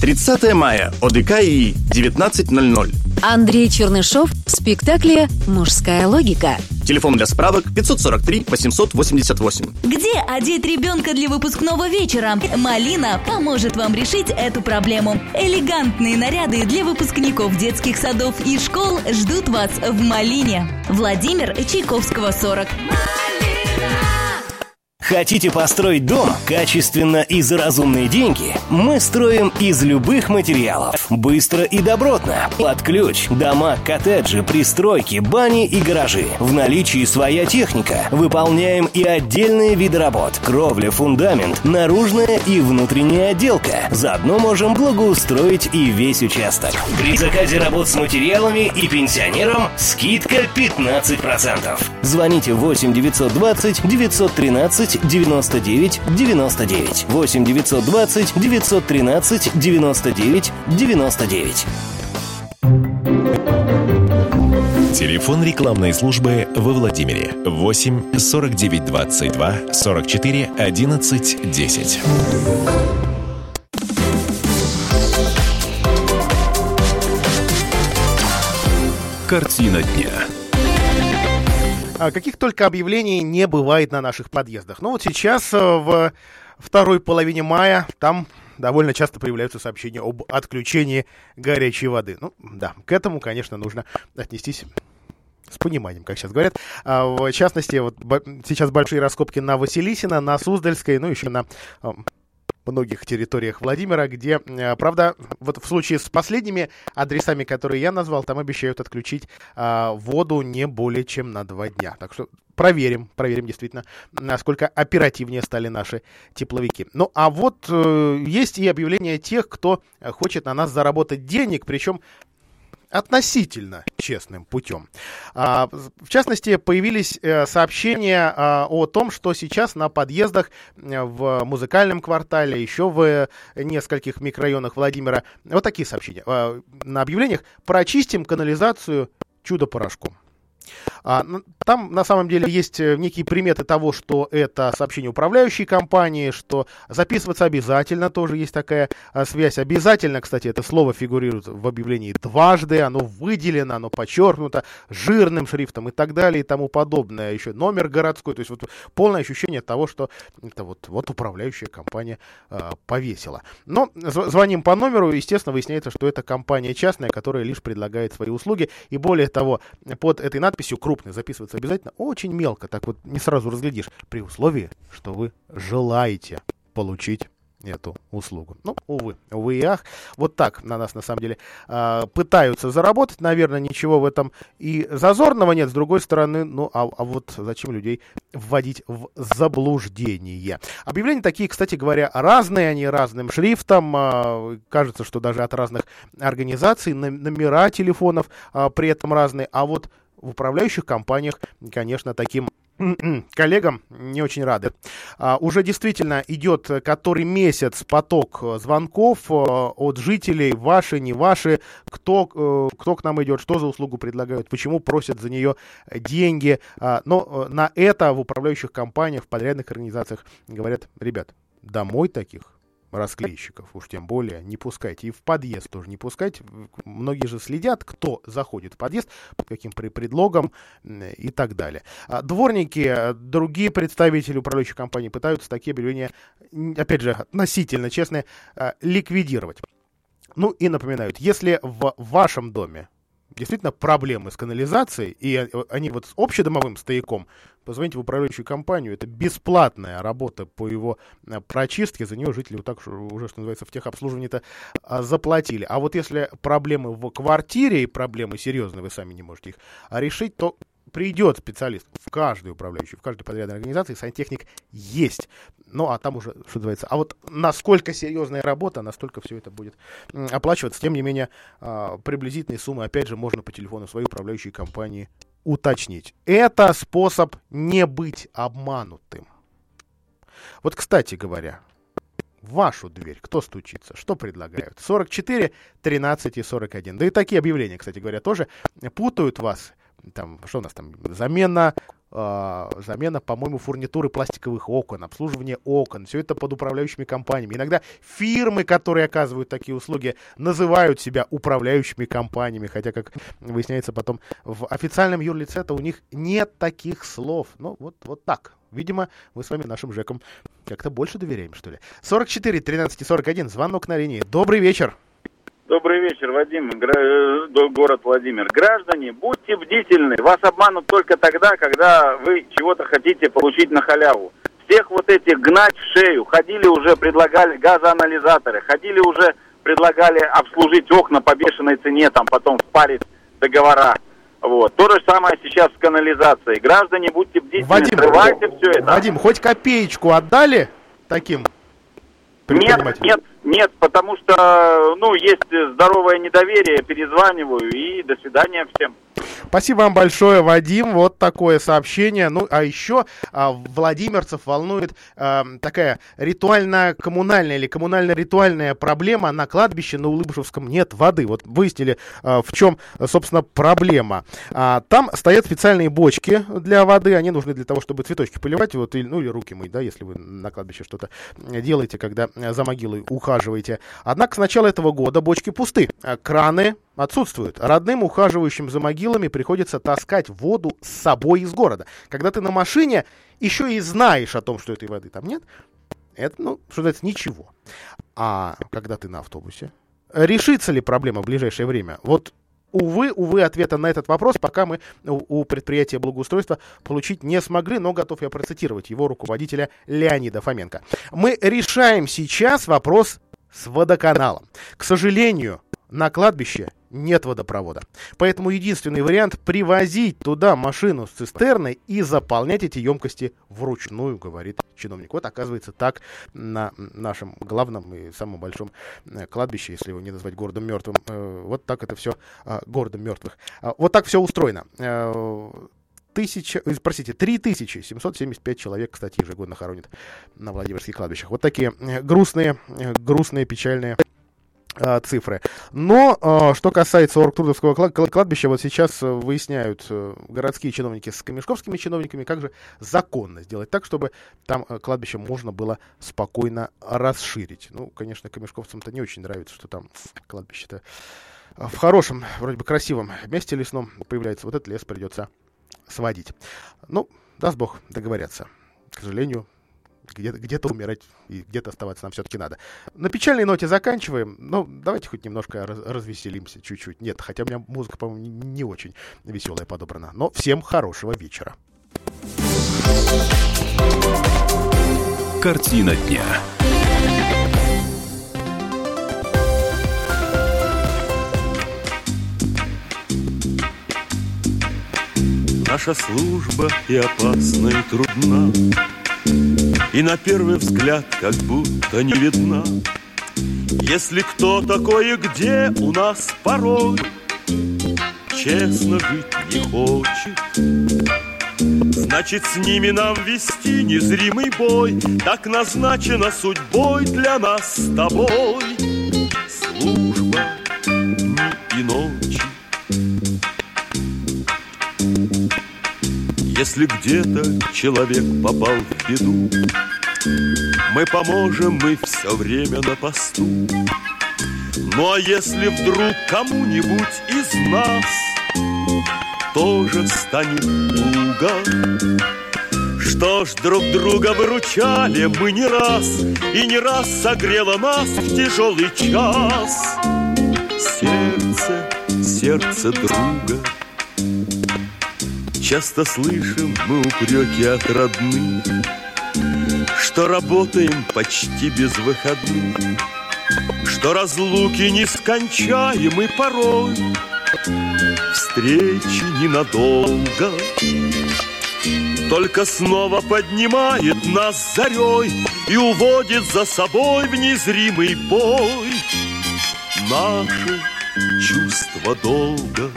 S7: 30 мая. ОДК и 19.00.
S8: Андрей Чернышов в спектакле «Мужская логика».
S7: Телефон для справок 543 888.
S16: Где одеть ребенка для выпускного вечера? Малина поможет вам решить эту проблему. Элегантные наряды для выпускников детских садов и школ ждут вас в Малине. Владимир Чайковского, 40.
S17: Хотите построить дом качественно и за разумные деньги? Мы строим из любых материалов. Быстро и добротно. Под ключ. Дома, коттеджи, пристройки, бани и гаражи. В наличии своя техника. Выполняем и отдельные виды работ. Кровля, фундамент, наружная и внутренняя отделка. Заодно можем благоустроить и весь участок. При заказе работ с материалами и пенсионерам скидка 15%. Звоните 8 920 913 99 99 8 920 913 99 99
S5: Телефон рекламной службы во Владимире 8 49 22 44 11 10. Картина дня.
S3: А каких только объявлений не бывает на наших подъездах. Ну вот сейчас э, в второй половине мая там довольно часто появляются сообщения об отключении горячей воды. Ну да, к этому, конечно, нужно отнестись с пониманием, как сейчас говорят. А, в частности, вот сейчас большие раскопки на Василисина, на Суздальской, ну еще на многих территориях Владимира, где, э, правда, вот в случае с последними адресами, которые я назвал, там обещают отключить а, воду не более чем на два дня. Так что проверим, проверим действительно, насколько оперативнее стали наши тепловики. Ну, а вот э, есть и объявление тех, кто хочет на нас заработать денег, причем относительно честным путем. А, в частности, появились э, сообщения а, о том, что сейчас на подъездах э, в музыкальном квартале, еще в нескольких микрорайонах Владимира, вот такие сообщения. А, на объявлениях «Прочистим канализацию чудо-порошком». А, там на самом деле есть э, некие приметы того, что это сообщение управляющей компании, что записываться обязательно, тоже есть такая а, связь. Обязательно, кстати, это слово фигурирует в объявлении дважды, оно выделено, оно подчеркнуто жирным шрифтом и так далее и тому подобное. Еще номер городской, то есть вот полное ощущение того, что это вот, вот управляющая компания а, повесила. Но звоним по номеру, естественно, выясняется, что это компания частная, которая лишь предлагает свои услуги. И более того, под этой надписью крупной записываться обязательно, очень мелко, так вот не сразу разглядишь, при условии, что вы желаете получить эту услугу. Ну, увы, увы и ах. Вот так на нас, на самом деле, э, пытаются заработать. Наверное, ничего в этом и зазорного нет. С другой стороны, ну, а, а вот зачем людей вводить в заблуждение? Объявления такие, кстати говоря, разные. Они разным шрифтом. Э, кажется, что даже от разных организаций. Номера телефонов э, при этом разные. А вот в управляющих компаниях, конечно, таким коллегам не очень рады. А, уже действительно идет который месяц поток звонков э, от жителей, ваши, не ваши, кто, э, кто к нам идет, что за услугу предлагают, почему просят за нее деньги. А, но э, на это в управляющих компаниях, в подрядных организациях говорят, ребят, домой таких расклейщиков, уж тем более не пускайте. И в подъезд тоже не пускайте. Многие же следят, кто заходит в подъезд, под каким предлогом и так далее. А дворники, другие представители управляющей компании пытаются такие объявления, опять же, относительно честные, а, ликвидировать. Ну и напоминают, если в вашем доме действительно проблемы с канализацией, и они вот с общедомовым стояком, позвоните в управляющую компанию, это бесплатная работа по его э, прочистке, за нее жители вот так уже, что называется, в техобслуживании-то а, заплатили. А вот если проблемы в квартире и проблемы серьезные, вы сами не можете их решить, то придет специалист в каждую управляющую, в каждой подрядной организации, сантехник есть. Ну, а там уже, что называется, а вот насколько серьезная работа, настолько все это будет оплачиваться. Тем не менее, а, приблизительные суммы, опять же, можно по телефону своей управляющей компании уточнить. Это способ не быть обманутым. Вот, кстати говоря, в вашу дверь кто стучится? Что предлагают? 44, 13 и 41. Да и такие объявления, кстати говоря, тоже путают вас там, что у нас там, замена, замена, по-моему, фурнитуры пластиковых окон, обслуживание окон, все это под управляющими компаниями. Иногда фирмы, которые оказывают такие услуги, называют себя управляющими компаниями, хотя, как выясняется потом, в официальном юрлице-то у них нет таких слов. Ну, вот, вот так. Видимо, мы с вами нашим ЖЭКам как-то больше доверяем, что ли. 44 13 41, звонок на линии. Добрый вечер.
S18: Добрый вечер, Вадим, э, город Владимир. Граждане, будьте бдительны. Вас обманут только тогда, когда вы чего-то хотите получить на халяву. Всех вот этих гнать в шею. Ходили уже, предлагали газоанализаторы. Ходили уже, предлагали обслужить окна по бешеной цене, там потом впарить договора. Вот. То же самое сейчас с канализацией. Граждане, будьте бдительны,
S3: Вадим,
S18: срывайте все это.
S3: Вадим, хоть копеечку отдали таким
S18: нет, нет, нет, потому что, ну, есть здоровое недоверие, перезваниваю и до свидания всем.
S3: Спасибо вам большое, Вадим. Вот такое сообщение. Ну, а еще а, владимирцев волнует а, такая ритуально-коммунальная или коммунально-ритуальная проблема. На кладбище на Улыбышевском нет воды. Вот выяснили, а, в чем, собственно, проблема. А, там стоят специальные бочки для воды. Они нужны для того, чтобы цветочки поливать, вот, или, ну или руки мыть, да, если вы на кладбище что-то делаете, когда за могилой ухаживаете. Однако с начала этого года бочки пусты. А краны отсутствуют. Родным, ухаживающим за могилами, приходится таскать воду с собой из города. Когда ты на машине, еще и знаешь о том, что этой воды там нет, это, ну, что называется, ничего. А когда ты на автобусе, решится ли проблема в ближайшее время? Вот Увы, увы, ответа на этот вопрос пока мы у, у предприятия благоустройства получить не смогли, но готов я процитировать его руководителя Леонида Фоменко. Мы решаем сейчас вопрос с водоканалом. К сожалению, на кладбище нет водопровода. Поэтому единственный вариант привозить туда машину с цистерной и заполнять эти емкости вручную, говорит чиновник. Вот оказывается так на нашем главном и самом большом э, кладбище, если его не назвать городом мертвым. Э, вот так это все а, городом мертвых. А, вот так все устроено э, тысяча, простите, 3775 человек, кстати, ежегодно хоронят на Владимирских кладбищах. Вот такие грустные, грустные, печальные цифры. Но а, что касается Оргтрудовского кладбища, вот сейчас э, выясняют э, городские чиновники с камешковскими чиновниками, как же законно сделать так, чтобы там э, кладбище можно было спокойно расширить. Ну, конечно, камешковцам-то не очень нравится, что там кладбище-то в хорошем, вроде бы красивом месте лесном появляется. Вот этот лес придется сводить. Ну, даст бог договорятся. К сожалению, где-то где умирать и где-то оставаться нам все-таки надо. На печальной ноте заканчиваем. Ну, давайте хоть немножко раз развеселимся чуть-чуть. Нет, хотя у меня музыка, по-моему, не, не очень веселая подобрана. Но всем хорошего вечера.
S1: Картина дня.
S19: Наша служба и опасна, и трудна, и на первый взгляд как будто не видна Если кто такой и где у нас порой Честно жить не хочет. Значит, с ними нам вести незримый бой Так назначено судьбой для нас с тобой Если где-то человек попал в беду, Мы поможем, мы все время на посту. Ну а если вдруг кому-нибудь из нас Тоже станет туго, что ж, друг друга выручали мы не раз И не раз согрело нас в тяжелый час Сердце, сердце друга — Часто слышим мы упреки от родных, Что работаем почти без выходных, Что разлуки нескончаемы порой, Встречи ненадолго. Только снова поднимает нас зарей И уводит за собой в незримый бой Наше чувство долга.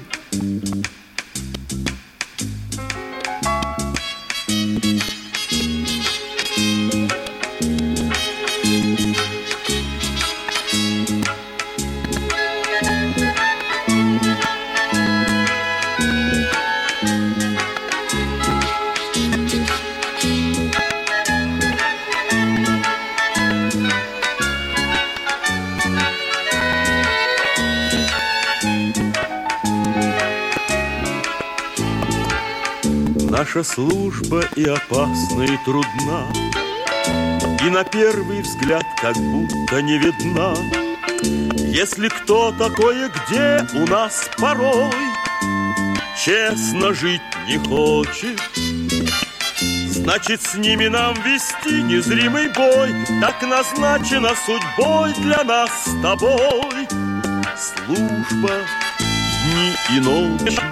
S19: Наша служба и опасна, и трудна, И на первый взгляд как будто не видна. Если кто такое где у нас порой? Честно жить не хочет, Значит, с ними нам вести незримый бой. Так назначена судьбой для нас с тобой. Служба дни и ночи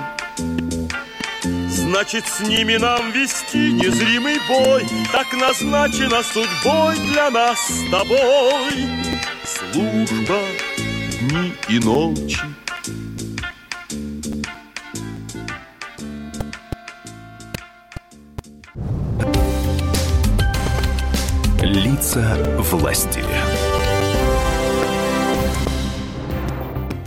S19: Значит, с ними нам вести незримый бой, Так назначена судьбой для нас с тобой. Служба дни и ночи,
S1: Лица власти.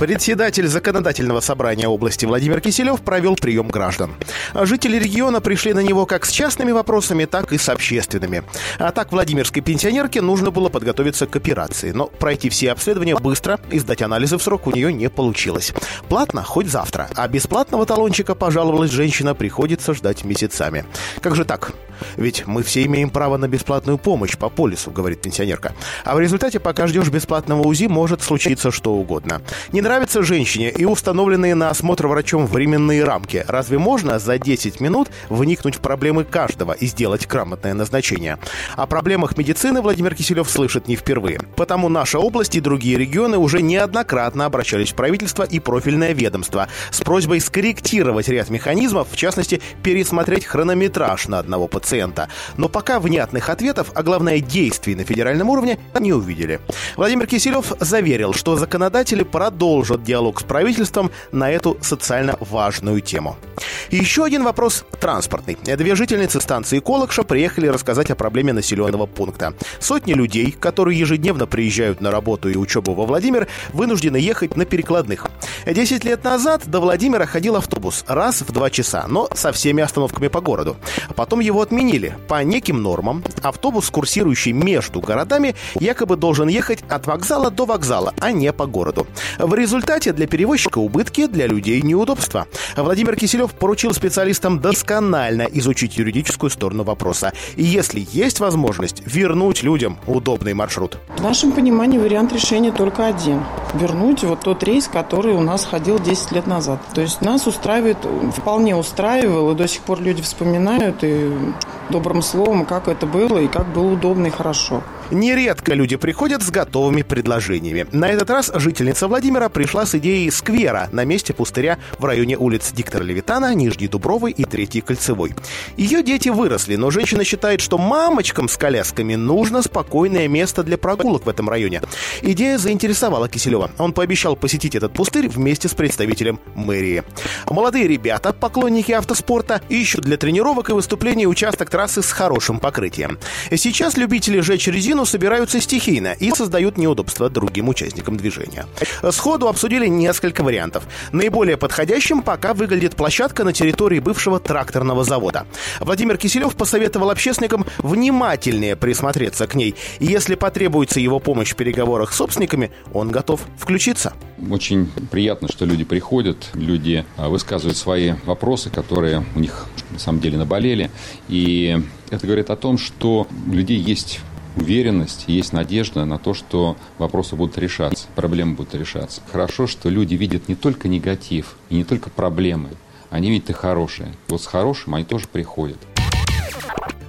S3: Председатель законодательного собрания области Владимир Киселев провел прием граждан. Жители региона пришли на него как с частными вопросами, так и с общественными. А так Владимирской пенсионерке нужно было подготовиться к операции. Но пройти все обследования быстро и сдать анализы в срок у нее не получилось. Платно хоть завтра, а бесплатного талончика, пожаловалась женщина, приходится ждать месяцами. Как же так? Ведь мы все имеем право на бесплатную помощь по полису, говорит пенсионерка. А в результате, пока ждешь бесплатного УЗИ, может случиться что угодно. Не нравится женщине и установленные на осмотр врачом временные рамки. Разве можно за 10 минут вникнуть в проблемы каждого и сделать грамотное назначение? О проблемах медицины Владимир Киселев слышит не впервые. Потому наша область и другие регионы уже неоднократно обращались в правительство и профильное ведомство с просьбой скорректировать ряд механизмов, в частности, пересмотреть хронометраж на одного пациента. Но пока внятных ответов, а главное действий на федеральном уровне не увидели. Владимир Киселев заверил, что законодатели продолжат диалог с правительством на эту социально важную тему. еще один вопрос транспортный. Две жительницы станции Колокша приехали рассказать о проблеме населенного пункта. Сотни людей, которые ежедневно приезжают на работу и учебу во Владимир, вынуждены ехать на перекладных. Десять лет назад до Владимира ходил автобус раз в два часа, но со всеми остановками по городу. Потом его отменили. По неким нормам автобус, курсирующий между городами, якобы должен ехать от вокзала до вокзала, а не по городу. В результате для перевозчика убытки, для людей неудобства. Владимир Киселев поручил специалистам досконально изучить юридическую сторону вопроса. И если есть возможность, вернуть людям удобный маршрут.
S20: В нашем понимании вариант решения только один. Вернуть вот тот рейс, который у нас ходил 10 лет назад. То есть нас устраивает, вполне устраивал, и до сих пор люди вспоминают и добрым словом, как это было и как было удобно и хорошо.
S3: Нередко люди приходят с готовыми предложениями. На этот раз жительница Владимира пришла с идеей сквера на месте пустыря в районе улиц Диктора Левитана, Нижней Дубровой и Третьей Кольцевой. Ее дети выросли, но женщина считает, что мамочкам с колясками нужно спокойное место для прогулок в этом районе. Идея заинтересовала Киселева. Он пообещал посетить этот пустырь вместе с представителем мэрии. Молодые ребята, поклонники автоспорта, ищут для тренировок и выступлений участок трассы с хорошим покрытием. Сейчас любители жечь резину собираются стихийно и создают неудобства другим участникам движения. Сходу обсудили несколько вариантов. Наиболее подходящим пока выглядит площадка на территории бывшего тракторного завода. Владимир Киселев посоветовал общественникам внимательнее присмотреться к ней. Если потребуется его помощь в переговорах с собственниками, он готов включиться.
S21: Очень приятно, что люди приходят, люди а, высказывают свои вопросы, которые у них на самом деле наболели. И это говорит о том, что у людей есть уверенность, есть надежда на то, что вопросы будут решаться, проблемы будут решаться. Хорошо, что люди видят не только негатив и не только проблемы, они видят и хорошее. Вот с хорошим они тоже приходят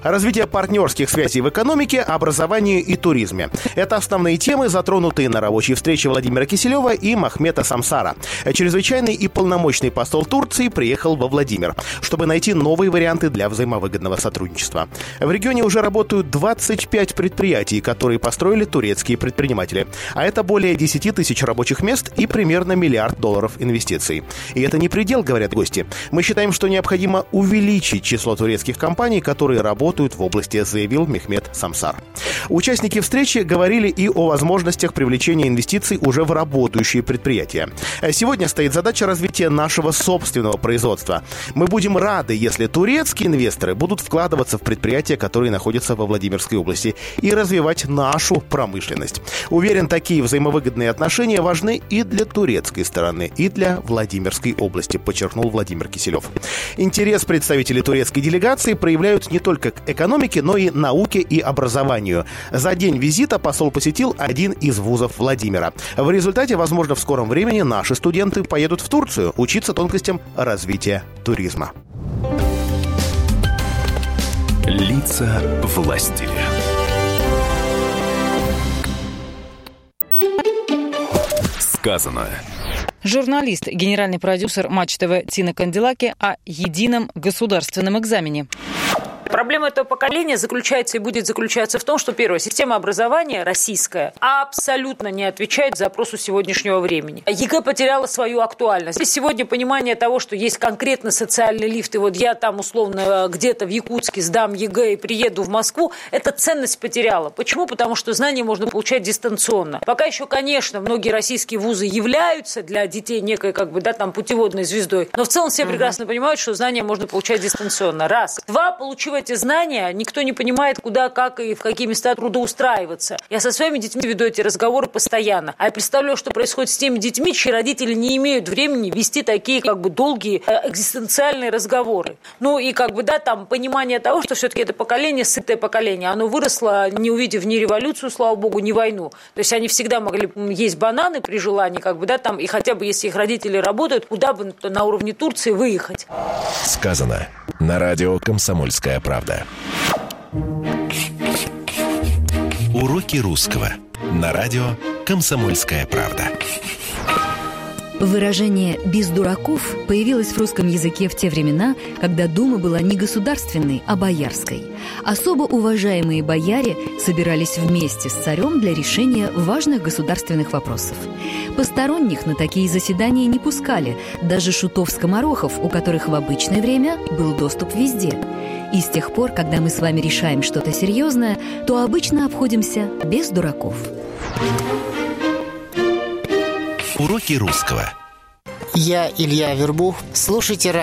S3: развитие партнерских связей в экономике, образовании и туризме. Это основные темы, затронутые на рабочей встрече Владимира Киселева и Махмета Самсара. Чрезвычайный и полномочный посол Турции приехал во Владимир, чтобы найти новые варианты для взаимовыгодного сотрудничества. В регионе уже работают 25 предприятий, которые построили турецкие предприниматели. А это более 10 тысяч рабочих мест и примерно миллиард долларов инвестиций. И это не предел, говорят гости. Мы считаем, что необходимо увеличить число турецких компаний, которые работают работают в области, заявил Мехмед Самсар. Участники встречи говорили и о возможностях привлечения инвестиций уже в работающие предприятия. Сегодня стоит задача развития нашего собственного производства. Мы будем рады, если турецкие инвесторы будут вкладываться в предприятия, которые находятся во Владимирской области, и развивать нашу промышленность. Уверен, такие взаимовыгодные отношения важны и для турецкой стороны, и для Владимирской области, подчеркнул Владимир Киселев. Интерес представителей турецкой делегации проявляют не только к экономике, но и науке и образованию. За день визита посол посетил один из вузов Владимира. В результате, возможно, в скором времени наши студенты поедут в Турцию учиться тонкостям развития туризма.
S1: Лица власти. Сказано.
S22: Журналист, генеральный продюсер Матч ТВ Тина Канделаки о едином государственном экзамене
S23: Проблема этого поколения заключается и будет заключаться в том, что, первое, система образования российская абсолютно не отвечает запросу сегодняшнего времени. ЕГЭ потеряла свою актуальность. И сегодня понимание того, что есть конкретно социальный лифт, и вот я там условно где-то в Якутске сдам ЕГЭ и приеду в Москву, эта ценность потеряла. Почему? Потому что знания можно получать дистанционно. Пока еще, конечно, многие российские вузы являются для детей некой как бы, да, там, путеводной звездой, но в целом все прекрасно понимают, что знания можно получать дистанционно. Раз. Два, получив эти знания, никто не понимает, куда, как и в какие места трудоустраиваться. Я со своими детьми веду эти разговоры постоянно. А я представляю, что происходит с теми детьми, чьи родители не имеют времени вести такие как бы долгие э, экзистенциальные разговоры. Ну и как бы, да, там понимание того, что все-таки это поколение, сытое поколение, оно выросло, не увидев ни революцию, слава богу, ни войну. То есть они всегда могли есть бананы при желании, как бы, да, там, и хотя бы, если их родители работают, куда бы на уровне Турции выехать.
S5: Сказано на радио «Комсомольская правда». Уроки русского на радио «Комсомольская правда».
S8: Выражение «без дураков» появилось в русском языке в те времена, когда Дума была не государственной, а боярской. Особо уважаемые бояре собирались вместе с царем для решения важных государственных вопросов. Посторонних на такие заседания не пускали, даже шутов-скоморохов, у которых в обычное время был доступ везде. И с тех пор, когда мы с вами решаем что-то серьезное, то обычно обходимся без дураков.
S5: Уроки русского.
S24: Я Илья Вербух. Слушайте